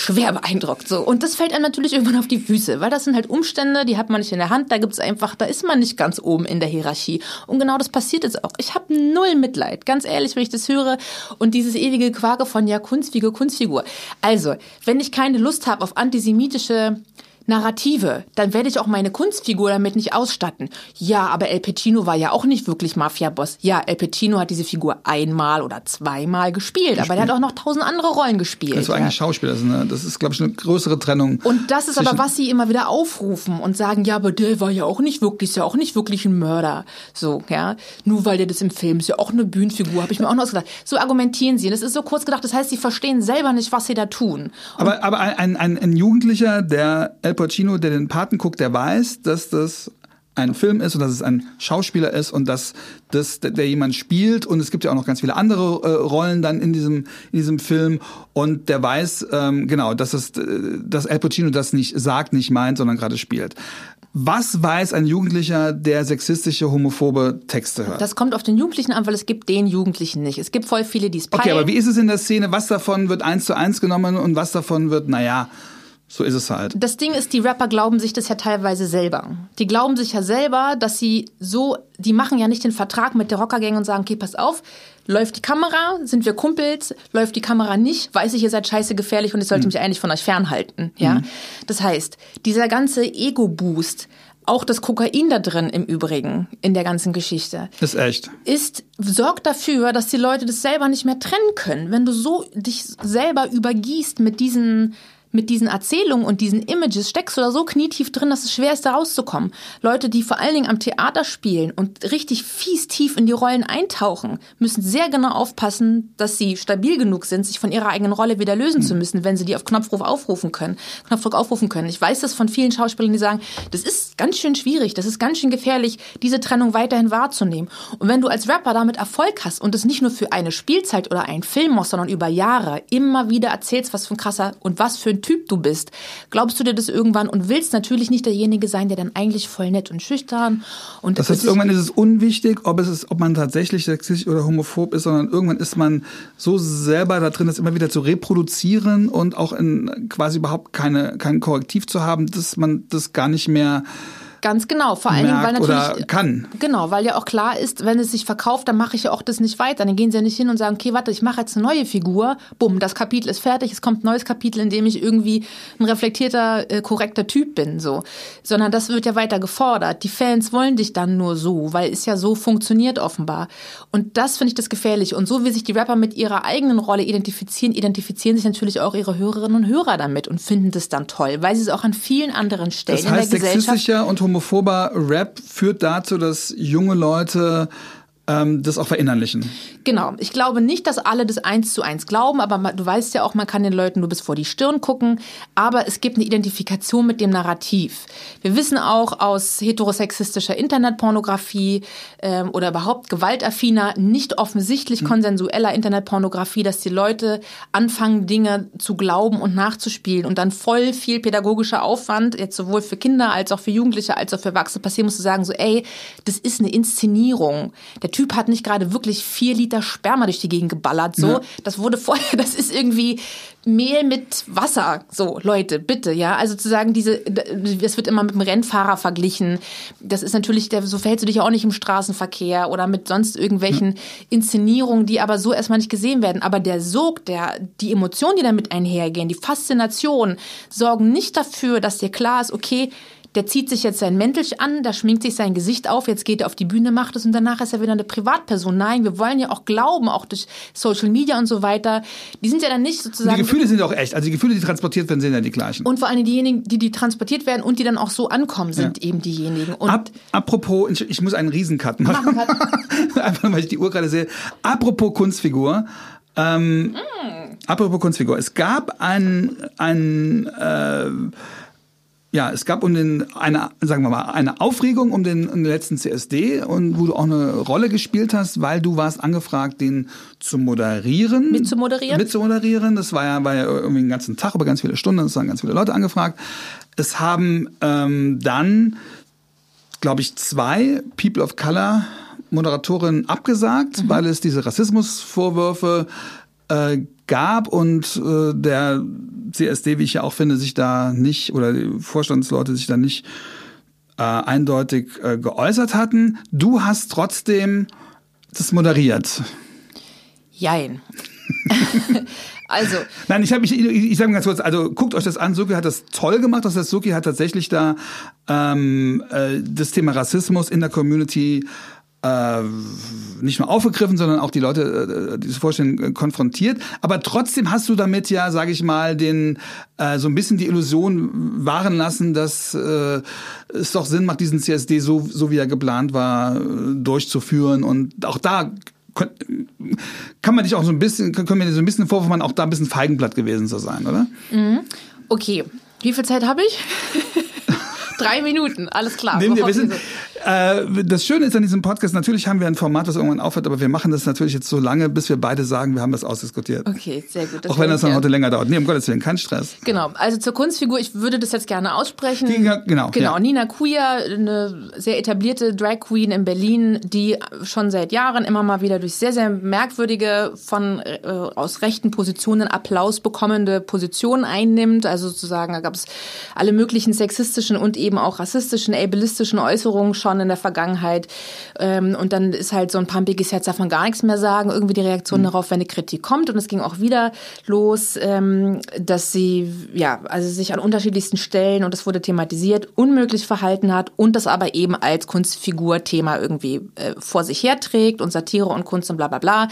schwer beeindruckt. So. Und das fällt einem natürlich irgendwann auf die Füße, weil das sind halt Umstände, die hat man nicht in der Hand, da gibt's einfach, da ist man nicht ganz oben in der Hierarchie. Und genau das passiert jetzt auch. Ich habe null Mitleid, ganz ehrlich, wenn ich das höre. Und dieses ewige Quake von ja, Kunstfigur, Kunstfigur. Also, wenn ich keine Lust habe auf antisemitische Narrative, dann werde ich auch meine Kunstfigur damit nicht ausstatten. Ja, aber El Pacino war ja auch nicht wirklich Mafia-Boss. Ja, El Pacino hat diese Figur einmal oder zweimal gespielt, aber der hat auch noch tausend andere Rollen gespielt. das war ja. eigentlich Schauspieler. Das ist, eine, das ist glaube ich, eine größere Trennung. Und das ist aber, was sie immer wieder aufrufen und sagen, ja, aber der war ja auch nicht wirklich, ist ja auch nicht wirklich ein Mörder. So, ja. Nur weil der das im Film ist, ja auch eine Bühnenfigur, habe ich mir auch noch ausgedacht. So argumentieren sie. Und das ist so kurz gedacht, das heißt, sie verstehen selber nicht, was sie da tun. Aber, aber ein, ein, ein Jugendlicher, der El Pacino, der den Paten guckt, der weiß, dass das ein Film ist und dass es ein Schauspieler ist und dass, dass der, jemand spielt und es gibt ja auch noch ganz viele andere äh, Rollen dann in diesem in diesem Film und der weiß ähm, genau, dass es äh, dass El Pacino das nicht sagt, nicht meint, sondern gerade spielt. Was weiß ein Jugendlicher, der sexistische, homophobe Texte hört? Das kommt auf den Jugendlichen an, weil es gibt den Jugendlichen nicht. Es gibt voll viele, die es okay, peilen. aber wie ist es in der Szene? Was davon wird eins zu eins genommen und was davon wird, naja, so ist es halt. Das Ding ist, die Rapper glauben sich das ja teilweise selber. Die glauben sich ja selber, dass sie so, die machen ja nicht den Vertrag mit der Rockergang und sagen, okay, pass auf, läuft die Kamera, sind wir Kumpels, läuft die Kamera nicht, weiß ich, ihr seid scheiße gefährlich und ich sollte mich eigentlich von euch fernhalten, ja. Das heißt, dieser ganze Ego-Boost, auch das Kokain da drin im Übrigen, in der ganzen Geschichte, Ist echt. ist, sorgt dafür, dass die Leute das selber nicht mehr trennen können. Wenn du so dich selber übergießt mit diesen, mit diesen Erzählungen und diesen Images, steckst du da so knietief drin, dass es schwer ist, da rauszukommen. Leute, die vor allen Dingen am Theater spielen und richtig fies tief in die Rollen eintauchen, müssen sehr genau aufpassen, dass sie stabil genug sind, sich von ihrer eigenen Rolle wieder lösen zu müssen, wenn sie die auf Knopfruf aufrufen können, Knopfdruck aufrufen können. Ich weiß das von vielen Schauspielern, die sagen, das ist ganz schön schwierig, das ist ganz schön gefährlich, diese Trennung weiterhin wahrzunehmen. Und wenn du als Rapper damit Erfolg hast und es nicht nur für eine Spielzeit oder einen Film machst, sondern über Jahre immer wieder erzählst, was für ein krasser und was für ein Typ du bist, glaubst du dir das irgendwann und willst natürlich nicht derjenige sein, der dann eigentlich voll nett und schüchtern und Das heißt, irgendwann ist es unwichtig, ob es ist, ob man tatsächlich sexistisch oder homophob ist, sondern irgendwann ist man so selber da drin, das immer wieder zu reproduzieren und auch in quasi überhaupt keine, kein Korrektiv zu haben, dass man das gar nicht mehr Ganz genau, vor allen Dingen, weil natürlich. oder kann. Genau, weil ja auch klar ist, wenn es sich verkauft, dann mache ich ja auch das nicht weiter. Dann gehen sie ja nicht hin und sagen, okay, warte, ich mache jetzt eine neue Figur, bumm, das Kapitel ist fertig, es kommt ein neues Kapitel, in dem ich irgendwie ein reflektierter, äh, korrekter Typ bin, so. Sondern das wird ja weiter gefordert. Die Fans wollen dich dann nur so, weil es ja so funktioniert offenbar. Und das finde ich das gefährlich. Und so wie sich die Rapper mit ihrer eigenen Rolle identifizieren, identifizieren sich natürlich auch ihre Hörerinnen und Hörer damit und finden das dann toll, weil sie es auch an vielen anderen Stellen Das in heißt, der Gesellschaft homophober Rap führt dazu, dass junge Leute ähm, das auch verinnerlichen. Genau. Ich glaube nicht, dass alle das eins zu eins glauben, aber ma- du weißt ja auch, man kann den Leuten nur bis vor die Stirn gucken. Aber es gibt eine Identifikation mit dem Narrativ. Wir wissen auch aus heterosexistischer Internetpornografie ähm, oder überhaupt gewaltaffiner, nicht offensichtlich konsensueller Internetpornografie, dass die Leute anfangen, Dinge zu glauben und nachzuspielen und dann voll viel pädagogischer Aufwand, jetzt sowohl für Kinder als auch für Jugendliche als auch für Erwachsene passieren muss, zu sagen so, ey, das ist eine Inszenierung. Der Typ Typ hat nicht gerade wirklich vier Liter Sperma durch die Gegend geballert. So, ja. das wurde vorher, *laughs* das ist irgendwie Mehl mit Wasser. So, Leute, bitte, ja. Also zu sagen, diese, das wird immer mit dem Rennfahrer verglichen. Das ist natürlich, so verhältst du dich auch nicht im Straßenverkehr oder mit sonst irgendwelchen Inszenierungen, die aber so erstmal nicht gesehen werden. Aber der Sog, der, die Emotionen, die damit einhergehen, die Faszination, sorgen nicht dafür, dass dir klar ist, okay, der zieht sich jetzt sein Mäntelchen an, da schminkt sich sein Gesicht auf, jetzt geht er auf die Bühne, macht es und danach ist er wieder eine Privatperson. Nein, wir wollen ja auch glauben, auch durch Social Media und so weiter. Die sind ja dann nicht sozusagen. Die Gefühle sind auch echt. Also die Gefühle, die transportiert werden, sind ja die gleichen. Und vor allem diejenigen, die, die transportiert werden und die dann auch so ankommen, sind ja. eben diejenigen. Und Ab, apropos, ich muss einen Riesencut machen. *laughs* Einfach weil ich die Uhr gerade sehe. Apropos Kunstfigur. Ähm, mm. Apropos Kunstfigur. Es gab ein, ein äh, ja, es gab um den eine, sagen wir mal, eine Aufregung um den, um den letzten CSD und wo du auch eine Rolle gespielt hast, weil du warst angefragt, den zu moderieren. Mit zu moderieren? Mit zu moderieren. Das war ja, war ja irgendwie den ganzen Tag, über ganz viele Stunden, es waren ganz viele Leute angefragt. Es haben ähm, dann, glaube ich, zwei People of Color Moderatorinnen abgesagt, mhm. weil es diese Rassismusvorwürfe äh, gab und äh, der CSD, wie ich ja auch finde, sich da nicht oder die Vorstandsleute sich da nicht äh, eindeutig äh, geäußert hatten. Du hast trotzdem das moderiert. Jein. *laughs* also. Nein, ich habe mich, ich, ich sage ganz kurz, also guckt euch das an, Suki hat das toll gemacht. Das heißt, Suki hat tatsächlich da ähm, äh, das Thema Rassismus in der Community äh, nicht nur aufgegriffen, sondern auch die Leute, äh, die sich vorstellen, äh, konfrontiert. Aber trotzdem hast du damit ja, sage ich mal, den äh, so ein bisschen die Illusion wahren lassen, dass äh, es doch Sinn macht, diesen CSD so, so wie er geplant war, durchzuführen. Und auch da kann man dich auch so ein bisschen, können wir dir so ein bisschen vorwurfen, auch da ein bisschen Feigenblatt gewesen zu sein, oder? Mhm. Okay. Wie viel Zeit habe ich? *laughs* Drei Minuten, alles klar. Nee, wir, wir sind, äh, das Schöne ist an diesem Podcast, natürlich haben wir ein Format, das irgendwann aufhört, aber wir machen das natürlich jetzt so lange, bis wir beide sagen, wir haben das ausdiskutiert. Okay, sehr gut. Auch wenn das dann heute länger dauert. Nee, um Gottes Willen, kein Stress. Genau, also zur Kunstfigur, ich würde das jetzt gerne aussprechen. Die, genau. Genau, ja. Nina Queer, eine sehr etablierte Drag Queen in Berlin, die schon seit Jahren immer mal wieder durch sehr, sehr merkwürdige, von äh, aus rechten Positionen Applaus bekommende Positionen einnimmt. Also sozusagen, da gab es alle möglichen sexistischen und eben auch rassistischen, ableistischen Äußerungen schon schon in der Vergangenheit. Ähm, und dann ist halt so ein pumpiges Herz, darf man gar nichts mehr sagen. Irgendwie die Reaktion mhm. darauf, wenn eine Kritik kommt. Und es ging auch wieder los, ähm, dass sie, ja, also sich an unterschiedlichsten Stellen, und das wurde thematisiert, unmöglich verhalten hat und das aber eben als Kunstfigur-Thema irgendwie äh, vor sich herträgt und Satire und Kunst und bla bla bla.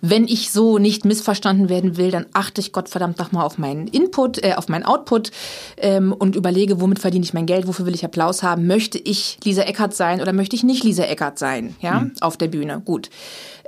Wenn ich so nicht missverstanden werden will, dann achte ich Gottverdammt nochmal auf meinen Input, äh, auf meinen Output ähm, und überlege, womit verdiene ich mein Geld, wofür will ich Applaus haben. Möchte ich Lisa Eckert sein oder möchte ich nicht Lisa Eckert sein, ja, mhm. auf der Bühne? Gut.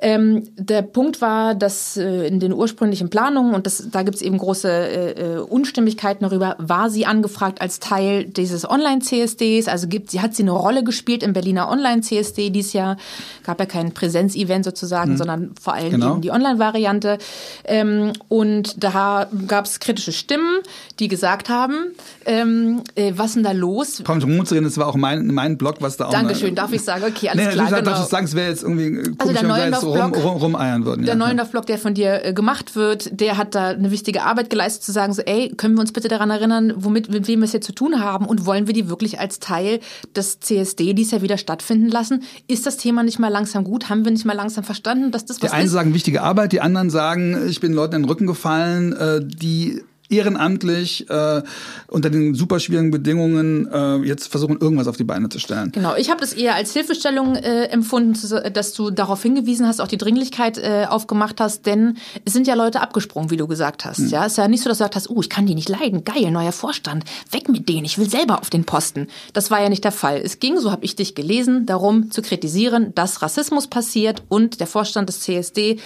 Ähm, der Punkt war, dass äh, in den ursprünglichen Planungen, und das, da gibt es eben große äh, äh, Unstimmigkeiten darüber, war sie angefragt als Teil dieses Online-CSDs, also gibt, sie hat sie eine Rolle gespielt im Berliner Online-CSD dieses Jahr, gab ja kein Präsenzevent sozusagen, mhm. sondern vor allem genau. eben die Online-Variante. Ähm, und da gab es kritische Stimmen, die gesagt haben, ähm, äh, was denn da los? Komm, um zu reden, das war auch mein, mein Blog, was da auch... Dankeschön, darf ich sagen? Okay, alles nee, klar, genau. Darf ich sagen, es wäre jetzt irgendwie komisch, also der neue rum, rum, rumeiern würden. Der ja. Neuendorf-Blog, der von dir äh, gemacht wird, der hat da eine wichtige Arbeit geleistet, zu sagen so, ey, können wir uns bitte daran erinnern, womit, mit wem wir es hier zu tun haben und wollen wir die wirklich als Teil des CSD dies ja wieder stattfinden lassen? Ist das Thema nicht mal langsam gut? Haben wir nicht mal langsam verstanden, dass das was Die einen ist? sagen wichtige Arbeit, die anderen sagen, ich bin Leuten in den Rücken gefallen, äh, die ehrenamtlich äh, unter den super schwierigen Bedingungen äh, jetzt versuchen, irgendwas auf die Beine zu stellen. Genau, ich habe das eher als Hilfestellung äh, empfunden, dass du darauf hingewiesen hast, auch die Dringlichkeit äh, aufgemacht hast, denn es sind ja Leute abgesprungen, wie du gesagt hast. Mhm. Ja, es ist ja nicht so, dass du gesagt hast, oh, ich kann die nicht leiden, geil, neuer Vorstand, weg mit denen, ich will selber auf den Posten. Das war ja nicht der Fall. Es ging, so habe ich dich gelesen, darum zu kritisieren, dass Rassismus passiert und der Vorstand des CSD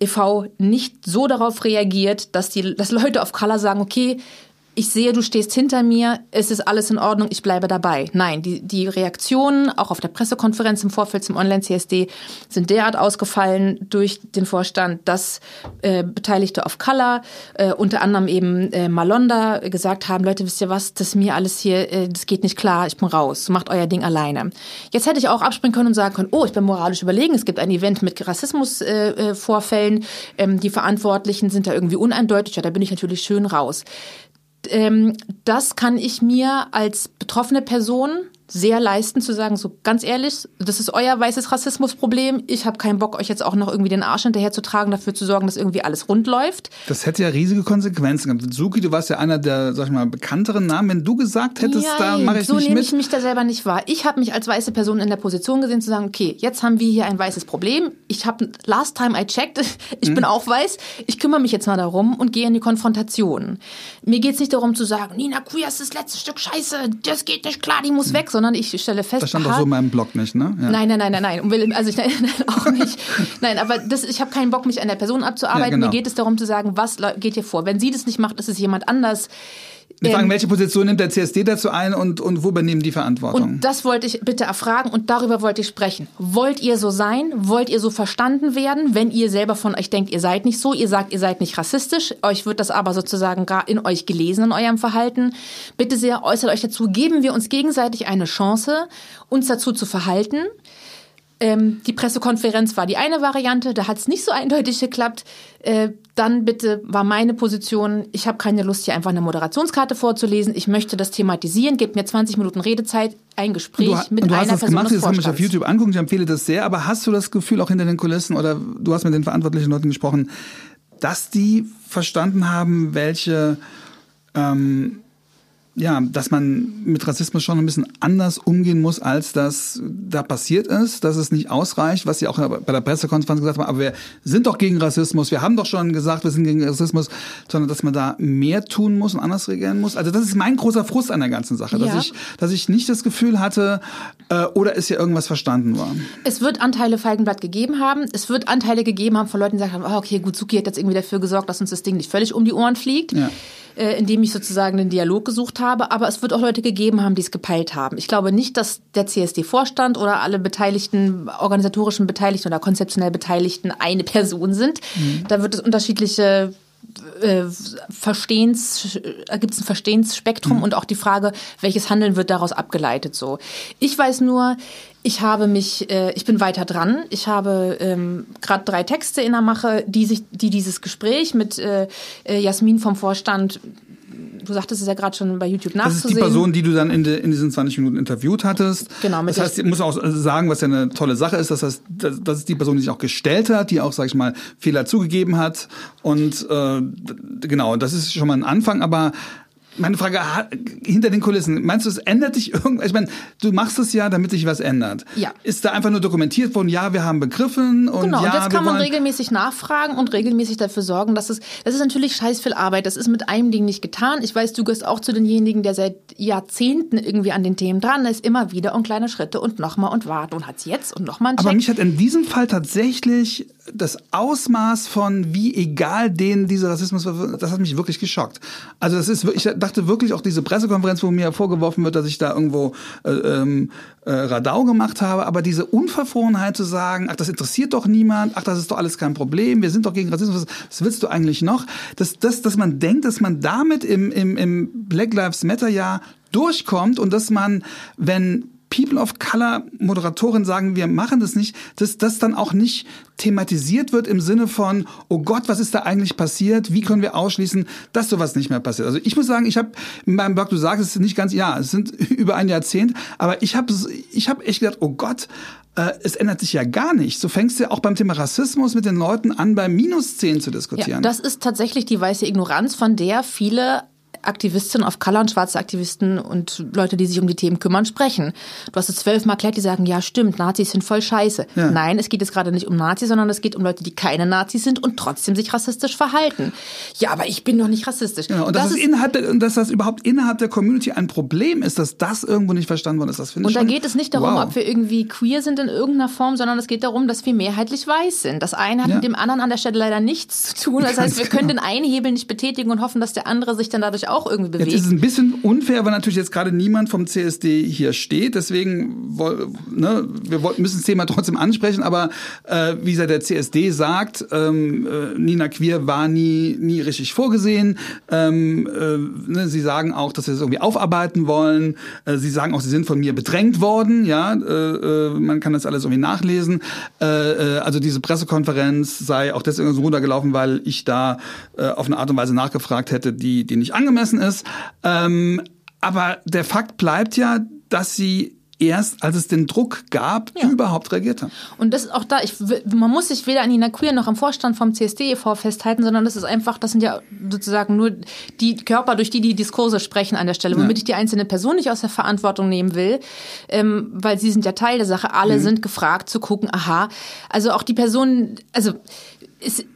e.V. nicht so darauf reagiert, dass die, dass Leute auf Color sagen, okay, ich sehe, du stehst hinter mir, es ist alles in Ordnung, ich bleibe dabei. Nein, die, die Reaktionen, auch auf der Pressekonferenz im Vorfeld zum Online-CSD, sind derart ausgefallen durch den Vorstand, dass äh, Beteiligte of Color, äh, unter anderem eben äh, Malonda, gesagt haben, Leute, wisst ihr was, das mir alles hier, äh, das geht nicht klar, ich bin raus, macht euer Ding alleine. Jetzt hätte ich auch abspringen können und sagen können, oh, ich bin moralisch überlegen, es gibt ein Event mit Rassismusvorfällen, äh, äh, ähm, die Verantwortlichen sind da irgendwie uneindeutig, ja, da bin ich natürlich schön raus. Ähm, das kann ich mir als betroffene Person sehr leisten zu sagen, so ganz ehrlich, das ist euer weißes Rassismusproblem. Ich habe keinen Bock, euch jetzt auch noch irgendwie den Arsch hinterher zu tragen, dafür zu sorgen, dass irgendwie alles rund läuft. Das hätte ja riesige Konsequenzen gehabt. Suki, du warst ja einer der, sag ich mal, bekannteren Namen. Wenn du gesagt hättest, ja, da mache ich so nicht nehme mit. ich mich da selber nicht wahr. Ich habe mich als weiße Person in der Position gesehen, zu sagen, okay, jetzt haben wir hier ein weißes Problem. Ich habe, last time I checked, *laughs* ich mhm. bin auch weiß. Ich kümmere mich jetzt mal darum und gehe in die Konfrontation. Mir geht es nicht darum zu sagen, Nina Queer ist das letzte Stück Scheiße, das geht nicht klar, die muss mhm. weg, sondern ich stelle fest. Das stand doch so in meinem Blog nicht, ne? Ja. Nein, nein, nein, nein, nein. Also ich *laughs* nein, auch nicht. Nein, aber das, ich habe keinen Bock, mich an der Person abzuarbeiten. Ja, genau. Mir geht es darum zu sagen, was geht hier vor. Wenn sie das nicht macht, ist es jemand anders. Wir fragen, ähm, welche Position nimmt der CSD dazu ein und, und wo übernehmen die Verantwortung? Und das wollte ich bitte erfragen und darüber wollte ich sprechen. Wollt ihr so sein? Wollt ihr so verstanden werden? Wenn ihr selber von euch denkt, ihr seid nicht so, ihr sagt, ihr seid nicht rassistisch, euch wird das aber sozusagen gar in euch gelesen, in eurem Verhalten. Bitte sehr, äußert euch dazu. Geben wir uns gegenseitig eine Chance, uns dazu zu verhalten. Ähm, die Pressekonferenz war die eine Variante, da hat es nicht so eindeutig geklappt. Äh, dann bitte war meine Position, ich habe keine Lust, hier einfach eine Moderationskarte vorzulesen. Ich möchte das thematisieren, gebt mir 20 Minuten Redezeit, ein Gespräch du, mit du einer hast das Person gemacht, das kann mich auf YouTube angucken, ich empfehle das sehr, aber hast du das Gefühl auch hinter den Kulissen oder du hast mit den verantwortlichen Leuten gesprochen, dass die verstanden haben, welche ähm, ja, dass man mit Rassismus schon ein bisschen anders umgehen muss, als das da passiert ist, dass es nicht ausreicht, was Sie auch bei der Pressekonferenz gesagt haben, aber wir sind doch gegen Rassismus, wir haben doch schon gesagt, wir sind gegen Rassismus, sondern dass man da mehr tun muss und anders reagieren muss. Also das ist mein großer Frust an der ganzen Sache, ja. dass ich, dass ich nicht das Gefühl hatte, äh, oder ist hier irgendwas verstanden worden. Es wird Anteile Feigenblatt gegeben haben, es wird Anteile gegeben haben von Leuten, die haben, oh, okay, gut, Suki hat jetzt irgendwie dafür gesorgt, dass uns das Ding nicht völlig um die Ohren fliegt. Ja äh, indem ich sozusagen den Dialog gesucht habe. Aber es wird auch Leute gegeben haben, die es gepeilt haben. Ich glaube nicht, dass der CSD-Vorstand oder alle beteiligten, organisatorischen Beteiligten oder konzeptionell Beteiligten eine Person sind. Mhm. Da wird es unterschiedliche äh, Verstehens, äh, gibt es ein Verstehensspektrum mhm. und auch die Frage, welches Handeln wird daraus abgeleitet so. Ich weiß nur, ich habe mich, äh, ich bin weiter dran. Ich habe ähm, gerade drei Texte in der Mache, die sich, die dieses Gespräch mit äh, äh Jasmin vom Vorstand du sagtest es ja gerade schon bei YouTube nachzusehen. Das ist die Person, die du dann in, de, in diesen 20 Minuten interviewt hattest. Genau. Mit das heißt, ich muss auch sagen, was ja eine tolle Sache ist, das heißt, das ist die Person, die sich auch gestellt hat, die auch, sag ich mal, Fehler zugegeben hat. Und äh, genau, das ist schon mal ein Anfang, aber meine Frage hinter den Kulissen, meinst du, es ändert sich irgendwas? Ich meine, du machst es ja, damit sich was ändert. Ja. Ist da einfach nur dokumentiert worden, ja, wir haben begriffen und genau, ja, und jetzt kann man regelmäßig nachfragen und regelmäßig dafür sorgen, dass es, das ist natürlich scheiß viel Arbeit. Das ist mit einem Ding nicht getan. Ich weiß, du gehörst auch zu denjenigen, der seit Jahrzehnten irgendwie an den Themen dran ist, immer wieder und kleine Schritte und nochmal und warte und hat's jetzt und nochmal ein Check. Aber mich hat in diesem Fall tatsächlich das Ausmaß von wie egal denen dieser Rassismus war, das hat mich wirklich geschockt. Also das ist, ich dachte wirklich auch diese Pressekonferenz, wo mir vorgeworfen wird, dass ich da irgendwo äh, ähm, äh, Radau gemacht habe, aber diese Unverfrorenheit zu sagen, ach das interessiert doch niemand, ach das ist doch alles kein Problem, wir sind doch gegen Rassismus, was willst du eigentlich noch? Dass, dass, dass man denkt, dass man damit im, im, im Black Lives Matter Jahr durchkommt und dass man, wenn People of Color Moderatoren sagen, wir machen das nicht, dass das dann auch nicht thematisiert wird im Sinne von, oh Gott, was ist da eigentlich passiert? Wie können wir ausschließen, dass sowas nicht mehr passiert? Also ich muss sagen, ich habe in meinem Blog, du sagst es nicht ganz, ja, es sind *laughs* über ein Jahrzehnt, aber ich habe ich hab echt gedacht, oh Gott, äh, es ändert sich ja gar nicht. So fängst du ja auch beim Thema Rassismus mit den Leuten an, bei minus 10 zu diskutieren. Ja, das ist tatsächlich die weiße Ignoranz, von der viele Aktivistinnen of Color und schwarze Aktivisten und Leute, die sich um die Themen kümmern, sprechen. Du hast es zwölfmal erklärt, die sagen, ja stimmt, Nazis sind voll scheiße. Ja. Nein, es geht jetzt gerade nicht um Nazis, sondern es geht um Leute, die keine Nazis sind und trotzdem sich rassistisch verhalten. Ja, aber ich bin doch nicht rassistisch. Ja, und das, das ist innerhalb der, und dass das überhaupt innerhalb der Community ein Problem ist, dass das irgendwo nicht verstanden worden ist, das finde ich Und da geht es nicht darum, wow. ob wir irgendwie queer sind in irgendeiner Form, sondern es geht darum, dass wir mehrheitlich weiß sind. Das eine hat ja. mit dem anderen an der Stelle leider nichts zu tun. Das heißt, *laughs* wir können genau. den einen Hebel nicht betätigen und hoffen, dass der andere sich dann dadurch auch irgendwie bewegt. Jetzt ist es ein bisschen unfair, weil natürlich jetzt gerade niemand vom CSD hier steht. Deswegen ne, wir müssen das Thema trotzdem ansprechen. Aber äh, wie gesagt, der CSD sagt, ähm, äh, Nina Queer war nie, nie richtig vorgesehen. Ähm, äh, ne, sie sagen auch, dass sie das irgendwie aufarbeiten wollen. Äh, sie sagen auch, sie sind von mir bedrängt worden. Ja, äh, äh, man kann das alles irgendwie nachlesen. Äh, äh, also diese Pressekonferenz sei auch deswegen so runtergelaufen, weil ich da äh, auf eine Art und Weise nachgefragt hätte, die, die nicht angemessen ist. Ähm, aber der Fakt bleibt ja, dass sie erst, als es den Druck gab, ja. überhaupt reagiert haben. Und das ist auch da, ich, man muss sich weder an Nina Queer noch am Vorstand vom CSD e.V. festhalten, sondern das ist einfach, das sind ja sozusagen nur die Körper, durch die die Diskurse sprechen an der Stelle, womit ja. ich die einzelne Person nicht aus der Verantwortung nehmen will, ähm, weil sie sind ja Teil der Sache. Alle mhm. sind gefragt zu gucken, aha, also auch die Personen, also ist,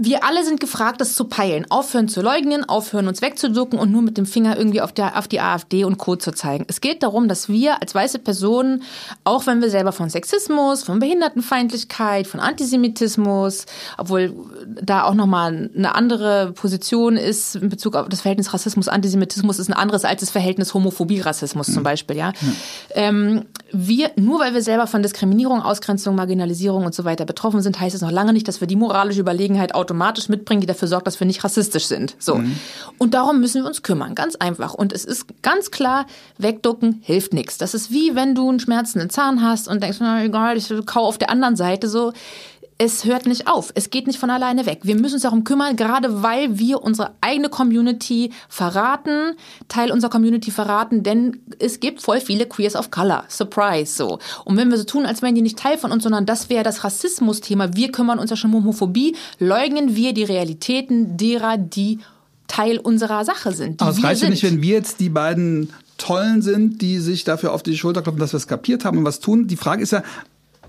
wir alle sind gefragt, das zu peilen. Aufhören zu leugnen, aufhören uns wegzuducken und nur mit dem Finger irgendwie auf, der, auf die AfD und Co. zu zeigen. Es geht darum, dass wir als weiße Personen, auch wenn wir selber von Sexismus, von Behindertenfeindlichkeit, von Antisemitismus, obwohl da auch nochmal eine andere Position ist in Bezug auf das Verhältnis Rassismus-Antisemitismus ist ein anderes als das Verhältnis Homophobie-Rassismus mhm. zum Beispiel, ja. Mhm. Ähm, wir, nur weil wir selber von Diskriminierung, Ausgrenzung, Marginalisierung und so weiter betroffen sind, heißt es noch lange nicht, dass wir die moralische Überlegenheit automatisch mitbringen, die dafür sorgt, dass wir nicht rassistisch sind. So. Mhm. Und darum müssen wir uns kümmern. Ganz einfach. Und es ist ganz klar, wegducken hilft nichts. Das ist wie wenn du einen schmerzenden Zahn hast und denkst, na egal, ich kau auf der anderen Seite so es hört nicht auf. Es geht nicht von alleine weg. Wir müssen uns darum kümmern, gerade weil wir unsere eigene Community verraten, Teil unserer Community verraten, denn es gibt voll viele Queers of Color. Surprise, so. Und wenn wir so tun, als wären die nicht Teil von uns, sondern das wäre das Rassismus-Thema, wir kümmern uns ja schon um Homophobie, leugnen wir die Realitäten derer, die Teil unserer Sache sind. Aber es reicht ja nicht, wenn wir jetzt die beiden Tollen sind, die sich dafür auf die Schulter klopfen, dass wir es kapiert haben und was tun. Die Frage ist ja,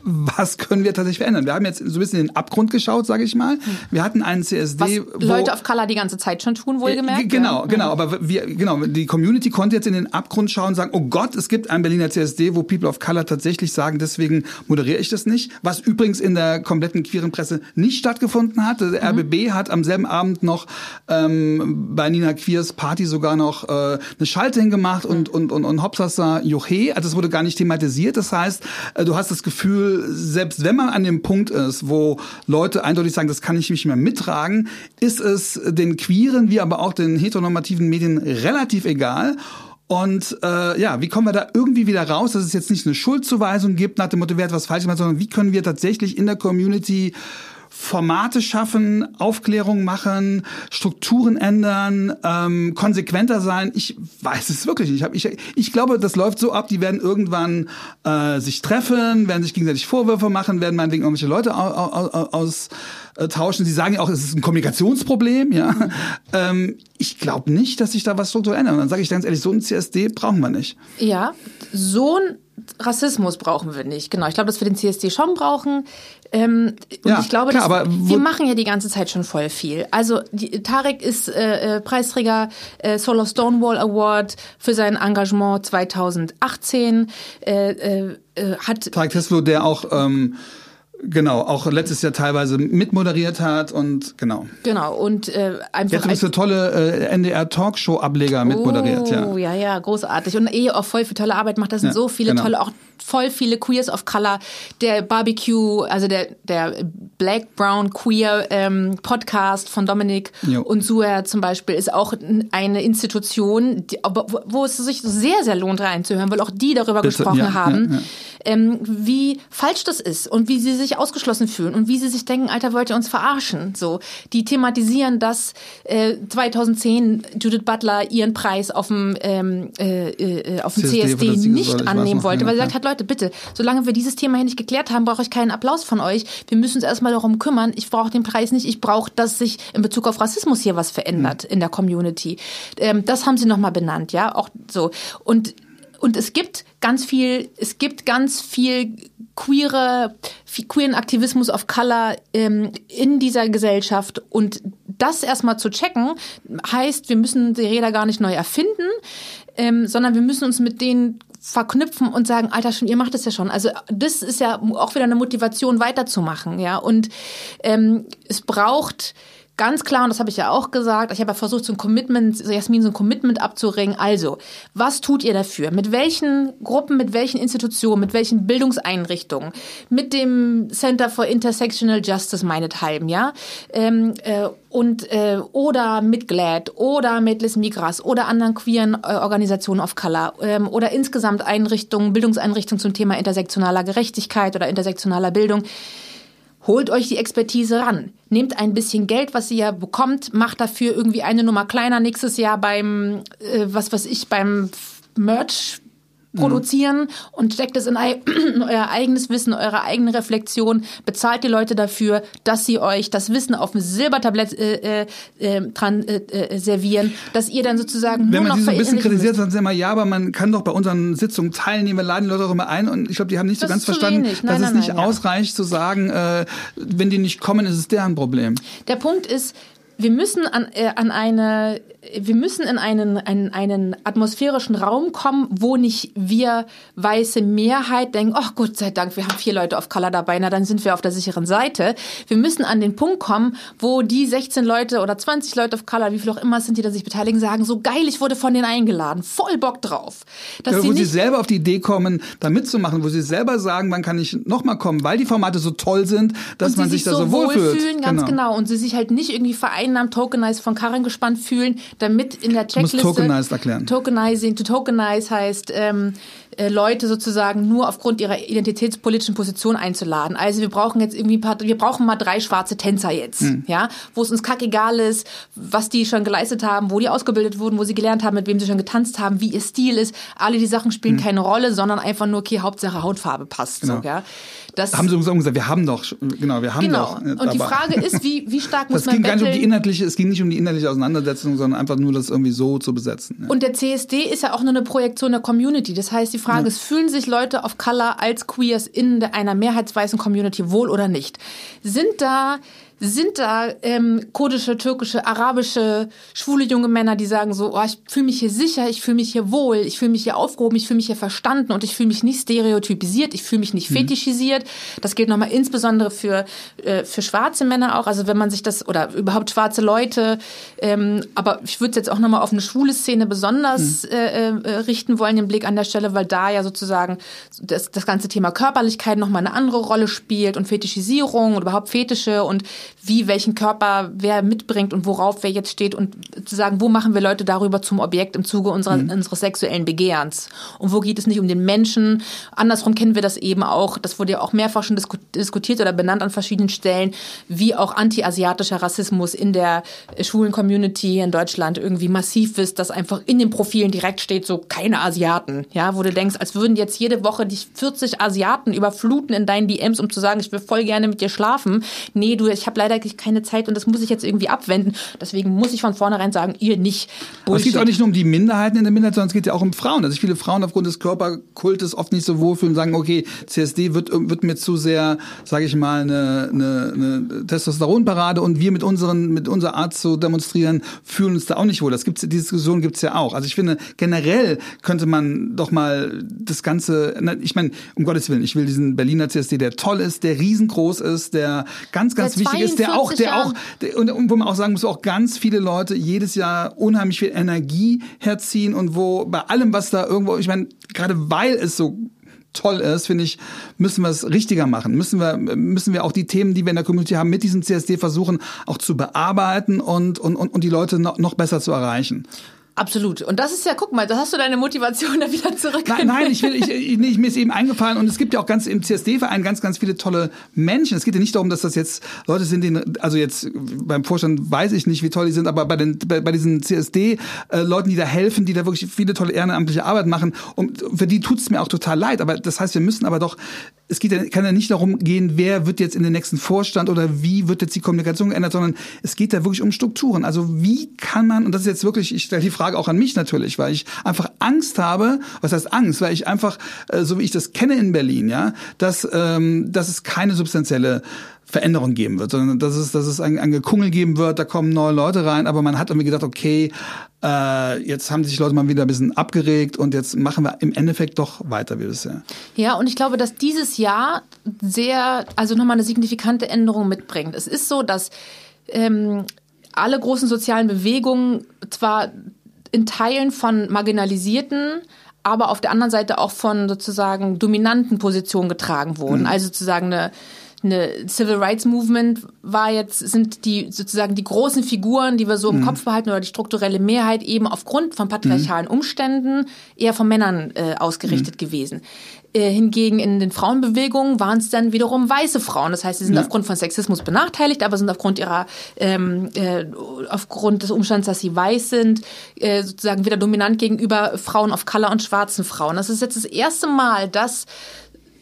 was können wir tatsächlich verändern? Wir haben jetzt so ein bisschen in den Abgrund geschaut, sage ich mal. Wir hatten einen CSD, was Leute of Color die ganze Zeit schon tun, wohlgemerkt. Äh, genau, ja. genau. Aber wir, genau, die Community konnte jetzt in den Abgrund schauen und sagen, oh Gott, es gibt einen Berliner CSD, wo People of Color tatsächlich sagen, deswegen moderiere ich das nicht. Was übrigens in der kompletten queeren Presse nicht stattgefunden hat. Der mhm. RBB hat am selben Abend noch ähm, bei Nina Queers Party sogar noch äh, eine Schalte hingemacht mhm. und, und, und, und Hopsasa Joche. Also es wurde gar nicht thematisiert. Das heißt, äh, du hast das Gefühl, selbst wenn man an dem Punkt ist, wo Leute eindeutig sagen, das kann ich nicht mehr mittragen, ist es den queeren wie aber auch den heteronormativen Medien relativ egal. Und äh, ja, wie kommen wir da irgendwie wieder raus, dass es jetzt nicht eine Schuldzuweisung gibt nach dem Motto, wer hat was falsch gemacht, sondern wie können wir tatsächlich in der Community Formate schaffen, Aufklärung machen, Strukturen ändern, ähm, konsequenter sein. Ich weiß es wirklich nicht. Ich, ich, ich glaube, das läuft so ab, die werden irgendwann äh, sich treffen, werden sich gegenseitig Vorwürfe machen, werden meinetwegen irgendwelche Leute austauschen. Sie sagen ja auch, es ist ein Kommunikationsproblem. Ja, ähm, Ich glaube nicht, dass sich da was strukturell ändert. Und dann sage ich ganz ehrlich, so ein CSD brauchen wir nicht. Ja, so ein Rassismus brauchen wir nicht. Genau, ich glaube, dass wir den CSD schon brauchen. Ähm, und ja, ich glaube, klar, dass, wir machen ja die ganze Zeit schon voll viel. Also die, Tarek ist äh, äh Preisträger äh, Solo Stonewall Award für sein Engagement 2018. Äh, äh, äh, hat Tarek Teslo, der auch ähm, Genau, auch letztes Jahr teilweise mitmoderiert hat und genau. Genau, und äh, einfach. Jetzt übrigens eine tolle äh, NDR-Talkshow-Ableger mitmoderiert, ja. Oh, ja, ja, großartig. Und eh auch voll für tolle Arbeit macht. Das sind ja, so viele genau. tolle, auch voll viele Queers of Color. Der Barbecue, also der, der Black Brown Queer ähm, Podcast von Dominik jo. und Suer zum Beispiel ist auch eine Institution, die, wo es sich sehr, sehr lohnt reinzuhören, weil auch die darüber Bitte, gesprochen ja, haben, ja, ähm, wie falsch das ist und wie sie sich ausgeschlossen fühlen und wie sie sich denken, Alter, wollt ihr uns verarschen? So, die thematisieren, dass äh, 2010 Judith Butler ihren Preis auf dem ähm, äh, äh, auf dem CSD, CSD nicht annehmen wollte, weil sie gesagt hat, Leute, bitte, solange wir dieses Thema hier nicht geklärt haben, brauche ich keinen Applaus von euch. Wir müssen uns erstmal darum kümmern. Ich brauche den Preis nicht. Ich brauche, dass sich in Bezug auf Rassismus hier was verändert mhm. in der Community. Ähm, das haben sie nochmal benannt, ja, auch so. Und und es gibt ganz viel, es gibt ganz viel queere, queeren Aktivismus of Color ähm, in dieser Gesellschaft. Und das erstmal zu checken, heißt, wir müssen die Räder gar nicht neu erfinden, ähm, sondern wir müssen uns mit denen verknüpfen und sagen, Alter, schon, ihr macht das ja schon. Also das ist ja auch wieder eine Motivation, weiterzumachen, ja. Und ähm, es braucht ganz klar, und das habe ich ja auch gesagt, ich habe ja versucht, so ein Commitment, so Jasmin, so ein Commitment abzuringen. Also, was tut ihr dafür? Mit welchen Gruppen, mit welchen Institutionen, mit welchen Bildungseinrichtungen, mit dem Center for Intersectional Justice meinethalben, ja? Ähm, äh, und äh, oder mit GLAD oder mit Les Migras oder anderen queeren äh, Organisationen of Color ähm, oder insgesamt Einrichtungen, Bildungseinrichtungen zum Thema intersektionaler Gerechtigkeit oder intersektionaler Bildung. Holt euch die Expertise ran. Nehmt ein bisschen Geld, was ihr bekommt, macht dafür irgendwie eine Nummer kleiner nächstes Jahr beim, äh, was weiß ich, beim Merch produzieren mhm. und steckt es in, *clears throat* in, euer eigenes Wissen, eure eigene Reflexion, bezahlt die Leute dafür, dass sie euch das Wissen auf dem Silbertablett äh, äh, äh dran äh, äh, servieren, dass ihr dann sozusagen Wenn nur man sie so ein bisschen kritisiert, dann sagen wir, ja, aber man kann doch bei unseren Sitzungen teilnehmen, wir laden die Leute auch immer ein und ich glaube, die haben nicht das so ganz verstanden, nein, dass nein, es nicht nein, ausreicht ja. zu sagen, äh, wenn die nicht kommen, ist es deren Problem. Der Punkt ist, wir müssen an, äh, an eine wir müssen in einen, einen, einen atmosphärischen Raum kommen, wo nicht wir weiße Mehrheit denken, ach Gott sei Dank, wir haben vier Leute auf Color dabei, na dann sind wir auf der sicheren Seite. Wir müssen an den Punkt kommen, wo die 16 Leute oder 20 Leute auf Color, wie viel auch immer sind, die da sich beteiligen, sagen, so geil, ich wurde von denen eingeladen, voll Bock drauf. Dass ja, wo sie, sie selber auf die Idee kommen, da mitzumachen, wo sie selber sagen, wann kann ich nochmal kommen, weil die Formate so toll sind, dass man sich, sich da so wohlfühlt. Wohlfühlen, ganz genau. genau. Und sie sich halt nicht irgendwie vereinnahmt, tokenized von Karren gespannt fühlen, damit in der Checkliste. Du musst tokenized erklären. Tokenizing, to tokenize heißt, ähm, äh, Leute sozusagen nur aufgrund ihrer identitätspolitischen Position einzuladen. Also wir brauchen jetzt irgendwie ein paar, wir brauchen mal drei schwarze Tänzer jetzt, hm. ja, wo es uns kackegal ist, was die schon geleistet haben, wo die ausgebildet wurden, wo sie gelernt haben, mit wem sie schon getanzt haben, wie ihr Stil ist. Alle die Sachen spielen hm. keine Rolle, sondern einfach nur, okay, Hauptsache Hautfarbe passt. Genau. So, ja. Das haben sie uns gesagt, wir haben doch, genau, wir haben genau. doch. Genau. Und die Frage ist, wie, wie stark *laughs* muss das man ging gar nicht um die inhaltliche, Es ging nicht um die inhaltliche Auseinandersetzung, sondern einfach nur das irgendwie so zu besetzen. Ja. Und der CSD ist ja auch nur eine Projektion der Community. Das heißt, die Frage ja. ist, fühlen sich Leute of Color als Queers in einer mehrheitsweißen Community wohl oder nicht? Sind da sind da ähm, kurdische, türkische, arabische, schwule junge Männer, die sagen so, oh, ich fühle mich hier sicher, ich fühle mich hier wohl, ich fühle mich hier aufgehoben, ich fühle mich hier verstanden und ich fühle mich nicht stereotypisiert, ich fühle mich nicht mhm. fetischisiert. Das gilt nochmal insbesondere für, äh, für schwarze Männer auch, also wenn man sich das, oder überhaupt schwarze Leute, ähm, aber ich würde jetzt auch nochmal auf eine schwule Szene besonders mhm. äh, äh, richten wollen, den Blick an der Stelle, weil da ja sozusagen das, das ganze Thema Körperlichkeit nochmal eine andere Rolle spielt und Fetischisierung und überhaupt Fetische und wie welchen Körper wer mitbringt und worauf wer jetzt steht und zu sagen, wo machen wir Leute darüber zum Objekt im Zuge unserer, mhm. unseres sexuellen Begehrens und wo geht es nicht um den Menschen. Andersrum kennen wir das eben auch, das wurde ja auch mehrfach schon diskutiert oder benannt an verschiedenen Stellen, wie auch anti-asiatischer Rassismus in der schwulen Community in Deutschland irgendwie massiv ist, dass einfach in den Profilen direkt steht, so keine Asiaten, ja, wo du denkst, als würden jetzt jede Woche dich 40 Asiaten überfluten in deinen DMs, um zu sagen, ich will voll gerne mit dir schlafen. Nee, du, ich habe leider keine Zeit und das muss ich jetzt irgendwie abwenden. Deswegen muss ich von vornherein sagen, ihr nicht. Aber es geht auch nicht nur um die Minderheiten in der Minderheit, sondern es geht ja auch um Frauen. Also viele Frauen aufgrund des Körperkultes oft nicht so wohlfühlen und sagen, okay, CSD wird, wird mir zu sehr, sage ich mal, eine, eine, eine Testosteronparade und wir mit unseren, mit unserer Art zu demonstrieren, fühlen uns da auch nicht wohl. Das gibt's, diese Diskussion gibt's ja auch. Also ich finde, generell könnte man doch mal das Ganze, ich meine, um Gottes Willen, ich will diesen Berliner CSD, der toll ist, der riesengroß ist, der ganz, ganz wichtig ist, der auch, der auch, der, und, und wo man auch sagen muss, auch ganz viele Leute jedes Jahr unheimlich viel Energie herziehen und wo bei allem, was da irgendwo, ich meine, gerade weil es so toll ist, finde ich, müssen wir es richtiger machen. Müssen wir, müssen wir auch die Themen, die wir in der Community haben, mit diesem CSD versuchen, auch zu bearbeiten und, und, und die Leute noch, noch besser zu erreichen. Absolut. Und das ist ja, guck mal, da hast du deine Motivation *laughs* da wieder zurück. Nein, nein ich will, ich, ich, nee, mir ist eben eingefallen und es gibt ja auch ganz im CSD-Verein ganz, ganz viele tolle Menschen. Es geht ja nicht darum, dass das jetzt Leute sind, die, also jetzt beim Vorstand weiß ich nicht, wie toll die sind, aber bei den, bei, bei diesen CSD-Leuten, äh, die da helfen, die da wirklich viele tolle ehrenamtliche Arbeit machen, und für die tut es mir auch total leid. Aber das heißt, wir müssen aber doch, es geht ja, kann ja nicht darum gehen, wer wird jetzt in den nächsten Vorstand oder wie wird jetzt die Kommunikation geändert, sondern es geht da wirklich um Strukturen. Also wie kann man, und das ist jetzt wirklich, ich stelle die Frage, Frage auch an mich natürlich, weil ich einfach Angst habe, was heißt Angst, weil ich einfach, äh, so wie ich das kenne in Berlin, ja, dass, ähm, dass es keine substanzielle Veränderung geben wird, sondern dass es, dass es ein, ein Gekungel geben wird, da kommen neue Leute rein, aber man hat irgendwie gedacht, okay, äh, jetzt haben sich Leute mal wieder ein bisschen abgeregt und jetzt machen wir im Endeffekt doch weiter wie bisher. Ja, und ich glaube, dass dieses Jahr sehr, also nochmal eine signifikante Änderung mitbringt. Es ist so, dass ähm, alle großen sozialen Bewegungen zwar in Teilen von marginalisierten, aber auf der anderen Seite auch von sozusagen dominanten Positionen getragen wurden. Mhm. Also sozusagen eine eine Civil Rights Movement war jetzt, sind die sozusagen die großen Figuren, die wir so im mhm. Kopf behalten oder die strukturelle Mehrheit eben aufgrund von patriarchalen mhm. Umständen eher von Männern äh, ausgerichtet mhm. gewesen. Äh, hingegen in den Frauenbewegungen waren es dann wiederum weiße Frauen. Das heißt, sie sind ja. aufgrund von Sexismus benachteiligt, aber sind aufgrund ihrer, ähm, äh, aufgrund des Umstands, dass sie weiß sind, äh, sozusagen wieder dominant gegenüber Frauen of Color und schwarzen Frauen. Das ist jetzt das erste Mal, dass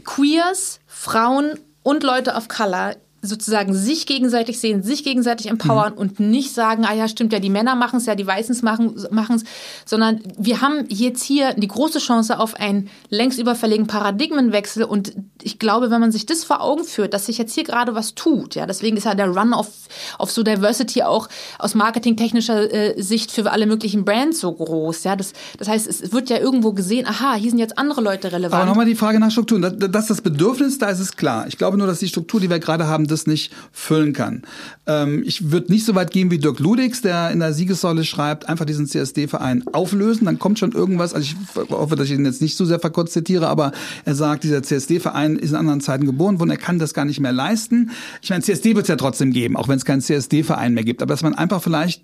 Queers, Frauen und Leute of Color sozusagen sich gegenseitig sehen, sich gegenseitig empowern mhm. und nicht sagen, ah ja, stimmt ja, die Männer machen es ja, die Weißen machen es, sondern wir haben jetzt hier die große Chance auf einen längst überfälligen Paradigmenwechsel und ich glaube, wenn man sich das vor Augen führt, dass sich jetzt hier gerade was tut, ja, deswegen ist ja der Run auf, auf so Diversity auch aus marketingtechnischer äh, Sicht für alle möglichen Brands so groß, ja, das, das heißt, es wird ja irgendwo gesehen, aha, hier sind jetzt andere Leute relevant. Aber nochmal die Frage nach Strukturen, das, das Bedürfnis, da ist es klar. Ich glaube nur, dass die Struktur, die wir gerade haben, das nicht füllen kann. Ähm, ich würde nicht so weit gehen wie Dirk Ludix, der in der Siegessäule schreibt, einfach diesen CSD-Verein auflösen, dann kommt schon irgendwas. Also ich hoffe, dass ich ihn jetzt nicht so sehr verkürzt zitiere, aber er sagt, dieser CSD-Verein ist in anderen Zeiten geboren worden, er kann das gar nicht mehr leisten. Ich meine, CSD wird es ja trotzdem geben, auch wenn es keinen CSD-Verein mehr gibt. Aber dass man einfach vielleicht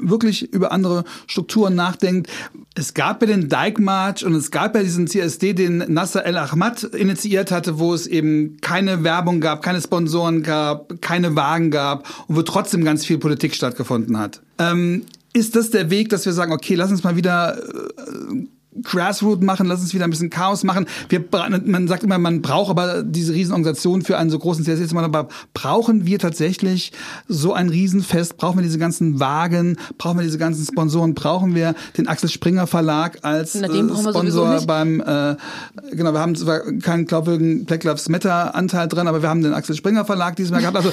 wirklich über andere Strukturen nachdenkt. Es gab ja den Dyke March und es gab ja diesen CSD, den Nasser El Ahmad initiiert hatte, wo es eben keine Werbung gab, keine Sponsoren Sponsoren gab, keine Wagen gab und wo trotzdem ganz viel Politik stattgefunden hat. Ähm, ist das der Weg, dass wir sagen, okay, lass uns mal wieder äh, Grassroot machen, lass uns wieder ein bisschen Chaos machen. Wir, man sagt immer, man braucht aber diese Riesenorganisation für einen so großen CSD. Aber brauchen wir tatsächlich so ein Riesenfest? Brauchen wir diese ganzen Wagen? Brauchen wir diese ganzen Sponsoren? Brauchen wir den Axel Springer Verlag als äh, Sponsor beim, äh, genau, wir haben zwar keinen glaubwürdigen Black Lives Matter Anteil drin, aber wir haben den Axel Springer Verlag dieses Mal gehabt. Also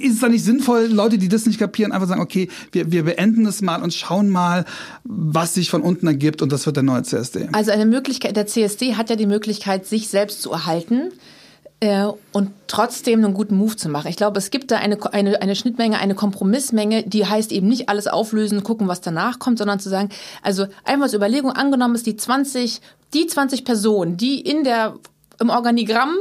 ist es da nicht sinnvoll, Leute, die das nicht kapieren, einfach sagen, okay, wir, wir beenden es mal und schauen mal, was sich von unten ergibt und das wird der neue CSD? Also eine Möglichkeit, der CSD hat ja die Möglichkeit, sich selbst zu erhalten äh, und trotzdem einen guten Move zu machen. Ich glaube, es gibt da eine, eine, eine Schnittmenge, eine Kompromissmenge, die heißt eben nicht alles auflösen, gucken, was danach kommt, sondern zu sagen, also einfach als Überlegung angenommen ist die 20, die 20 Personen, die in der, im Organigramm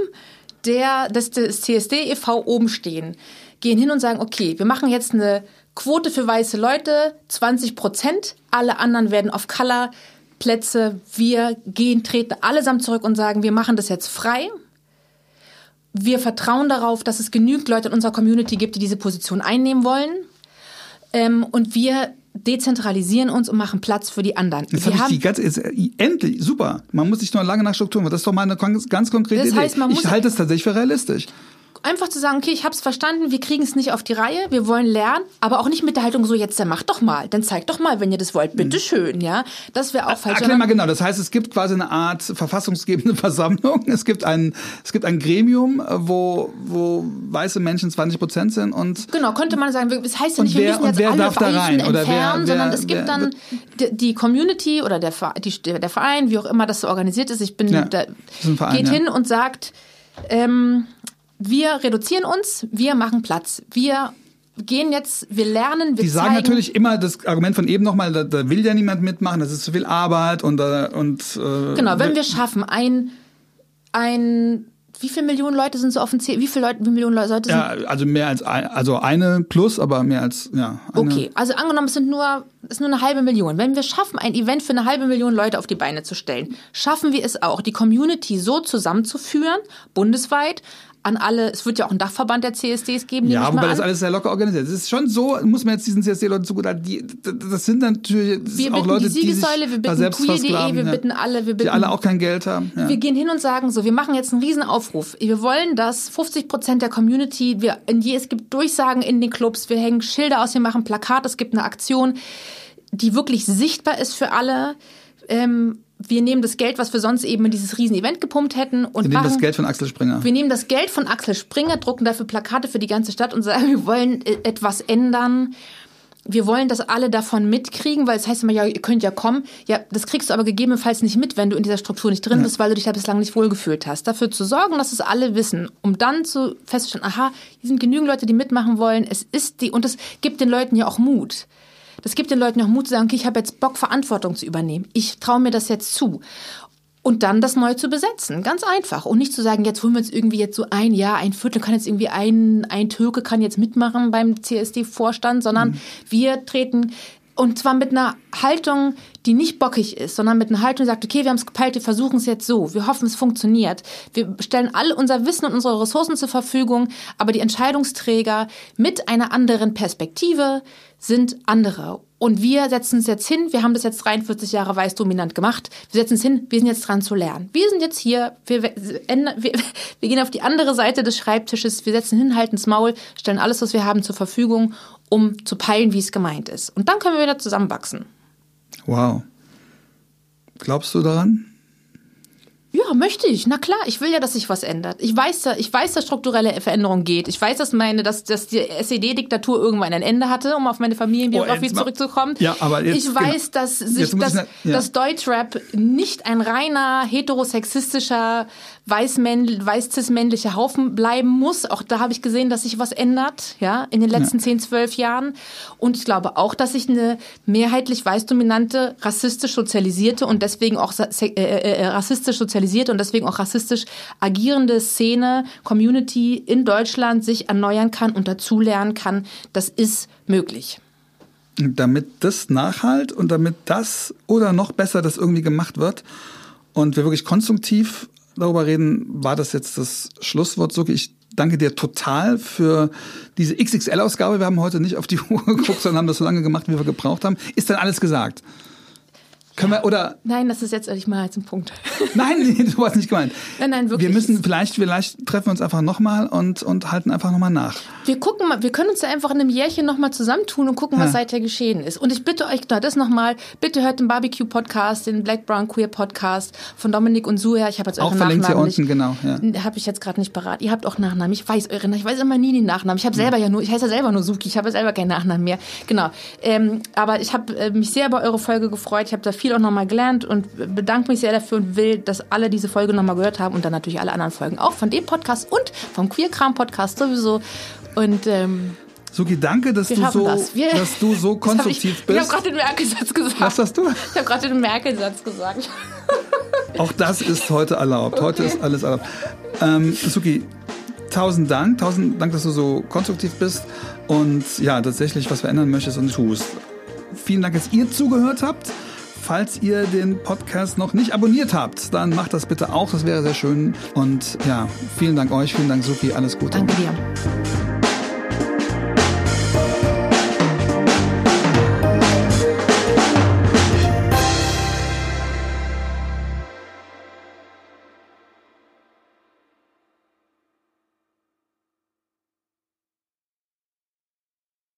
der, des, des CSD e.V. oben stehen, gehen hin und sagen, okay, wir machen jetzt eine Quote für weiße Leute, 20 Prozent, alle anderen werden auf Color, Plätze. Wir gehen, treten allesamt zurück und sagen, wir machen das jetzt frei. Wir vertrauen darauf, dass es genügend Leute in unserer Community gibt, die diese Position einnehmen wollen. Ähm, und wir dezentralisieren uns und machen Platz für die anderen. Jetzt habe ich die ganze, jetzt, endlich, super. Man muss sich nur lange nach Strukturen, das ist doch mal eine ganz, ganz konkrete das heißt, Idee. ich halte es tatsächlich für realistisch einfach zu sagen, okay, ich habe es verstanden, wir kriegen es nicht auf die Reihe, wir wollen lernen, aber auch nicht mit der Haltung so, jetzt dann macht doch mal, dann zeigt doch mal, wenn ihr das wollt, bitteschön, ja. Das wäre auch falsch. Erklär mal genau, das heißt, es gibt quasi eine Art verfassungsgebende *laughs* Versammlung, es gibt ein, es gibt ein Gremium, wo, wo weiße Menschen 20 Prozent sind und... Genau, könnte man sagen, das heißt ja nicht, wir müssen jetzt alle darf da rein, oder entfernen, wer, wer, sondern es gibt wer, dann die Community oder der, die, der Verein, wie auch immer das so organisiert ist, ich bin, ja, da, Verein, geht ja. hin und sagt, ähm, wir reduzieren uns, wir machen Platz. Wir gehen jetzt, wir lernen, wir Die sagen natürlich immer das Argument von eben nochmal, da, da will ja niemand mitmachen, das ist zu viel Arbeit und äh, und äh, Genau, wenn wir schaffen, ein ein wie viele Millionen Leute sind so C wie viele Leute, wie Millionen Leute sind? Ja, also mehr als ein, also eine plus, aber mehr als ja. Okay, also angenommen, es sind nur ist nur eine halbe Million. Wenn wir schaffen, ein Event für eine halbe Million Leute auf die Beine zu stellen, schaffen wir es auch, die Community so zusammenzuführen, bundesweit, an alle, es wird ja auch einen Dachverband der CSDs geben. Ja, wobei das alles sehr locker organisiert ist. Es ist schon so, muss man jetzt diesen CSD-Leuten zugutehalten, die, das sind natürlich das wir auch Leute, die, Siegessäule, wir bitten queer.de, wir bitten alle, wir bitten, die alle auch kein Geld haben. Ja. Wir gehen hin und sagen so, wir machen jetzt einen riesen Aufruf. Wir wollen, dass 50 Prozent der Community, wir, in je, es gibt Durchsagen in den Clubs, wir hängen Schilder aus, wir machen Plakate, es gibt eine Aktion, die wirklich sichtbar ist für alle. Ähm, wir nehmen das Geld, was wir sonst eben in dieses Riesen-Event gepumpt hätten und wir nehmen machen, das Geld von Axel Springer. Wir nehmen das Geld von Axel Springer, drucken dafür Plakate für die ganze Stadt und sagen, *laughs* wir wollen äh, etwas ändern. wir wollen, dass alle davon mitkriegen, weil es heißt immer, ja, ihr könnt ja kommen. Ja, das kriegst du aber gegebenenfalls nicht mit, wenn du in dieser Struktur nicht drin ja. bist, weil du dich da bislang nicht wohlgefühlt hast. Dafür zu sorgen, dass es alle wissen, um dann zu feststellen, aha, hier sind genügend Leute, die mitmachen wollen. Es ist die, und es gibt den Leuten ja auch Mut. Das gibt den Leuten auch Mut zu sagen, okay, ich habe jetzt Bock, Verantwortung zu übernehmen. Ich traue mir das jetzt zu und dann das neu zu besetzen. Ganz einfach. Und nicht zu sagen, jetzt holen wir uns irgendwie jetzt so ein Jahr, ein Viertel, kann jetzt irgendwie ein, ein Türke kann jetzt mitmachen beim CSD-Vorstand, sondern mhm. wir treten und zwar mit einer Haltung, die nicht bockig ist, sondern mit einer Haltung, sagt, okay, wir haben es gepeilt, wir versuchen es jetzt so, wir hoffen, es funktioniert. Wir stellen all unser Wissen und unsere Ressourcen zur Verfügung, aber die Entscheidungsträger mit einer anderen Perspektive sind andere. Und wir setzen es jetzt hin, wir haben das jetzt 43 Jahre weiß dominant gemacht, wir setzen es hin, wir sind jetzt dran zu lernen. Wir sind jetzt hier, wir, wir, *laughs* wir gehen auf die andere Seite des Schreibtisches, wir setzen hin, halten das Maul, stellen alles, was wir haben, zur Verfügung, um zu peilen, wie es gemeint ist. Und dann können wir wieder zusammenwachsen. Wow. Glaubst du daran? Ja, möchte ich. Na klar, ich will ja, dass sich was ändert. Ich weiß, ich weiß, dass strukturelle Veränderung geht. Ich weiß, dass meine, dass, dass die SED-Diktatur irgendwann ein Ende hatte, um auf meine Familienbiografie oh, zurückzukommen. Ja, aber jetzt, ich weiß, genau. dass sich das, ja. dass Deutschrap nicht ein reiner heterosexistischer weiß-männlicher weiß Haufen bleiben muss. Auch da habe ich gesehen, dass sich was ändert, ja, in den letzten ja. 10, 12 Jahren. Und ich glaube auch, dass sich eine mehrheitlich weiß-dominante, rassistisch sozialisierte und deswegen auch äh, äh, äh, rassistisch sozialisierte und deswegen auch rassistisch agierende Szene, Community in Deutschland sich erneuern kann und dazulernen kann. Das ist möglich. Damit das nachhalt und damit das oder noch besser das irgendwie gemacht wird und wir wirklich konstruktiv darüber reden, war das jetzt das Schlusswort, Suki. Ich danke dir total für diese XXL-Ausgabe. Wir haben heute nicht auf die *laughs* Uhr geguckt, sondern haben das so lange gemacht, wie wir gebraucht haben. Ist dann alles gesagt? Können wir, oder? Nein, das ist jetzt ehrlich mal zum Punkt. *laughs* Nein, nee, du hast nicht gemeint. Nein, nein, wirklich. Wir müssen, vielleicht, vielleicht treffen wir uns einfach nochmal und, und halten einfach nochmal nach. Wir gucken mal, wir können uns ja einfach in einem Jährchen nochmal zusammentun und gucken, was ja. seither geschehen ist. Und ich bitte euch, na, das nochmal, bitte hört den Barbecue-Podcast, den Black Brown Queer Podcast von Dominik und Suher. Ich habe jetzt eure auch verlinkt Nachnamen hier unten, genau. Ja. Habe ich jetzt gerade nicht parat. Ihr habt auch Nachnamen. Ich weiß eure Ich weiß immer nie die Nachnamen. Ich habe selber ja nur, ich heiße ja selber nur Suki. Ich habe selber keinen Nachnamen mehr. Genau. Ähm, aber ich habe äh, mich sehr über eure Folge gefreut. Ich habe da viel auch nochmal gelernt und bedanke mich sehr dafür und will, dass alle diese Folge nochmal gehört haben und dann natürlich alle anderen Folgen auch von dem Podcast und vom Queer Kram Podcast sowieso. Und ähm, Suki, danke, dass, du so, das. Wir, dass du so *laughs* konstruktiv ich, bist. Ich habe gerade den Merkel-Satz gesagt. Was hast du? Ich habe gerade den Merkel-Satz gesagt. *laughs* Auch das ist heute erlaubt. Heute okay. ist alles erlaubt. Ähm, Suki, tausend Dank. Tausend Dank, dass du so konstruktiv bist und ja, tatsächlich was verändern möchtest und tust. Vielen Dank, dass ihr zugehört habt. Falls ihr den Podcast noch nicht abonniert habt, dann macht das bitte auch. Das wäre sehr schön. Und ja, vielen Dank euch, vielen Dank Suki, alles Gute. Danke dir.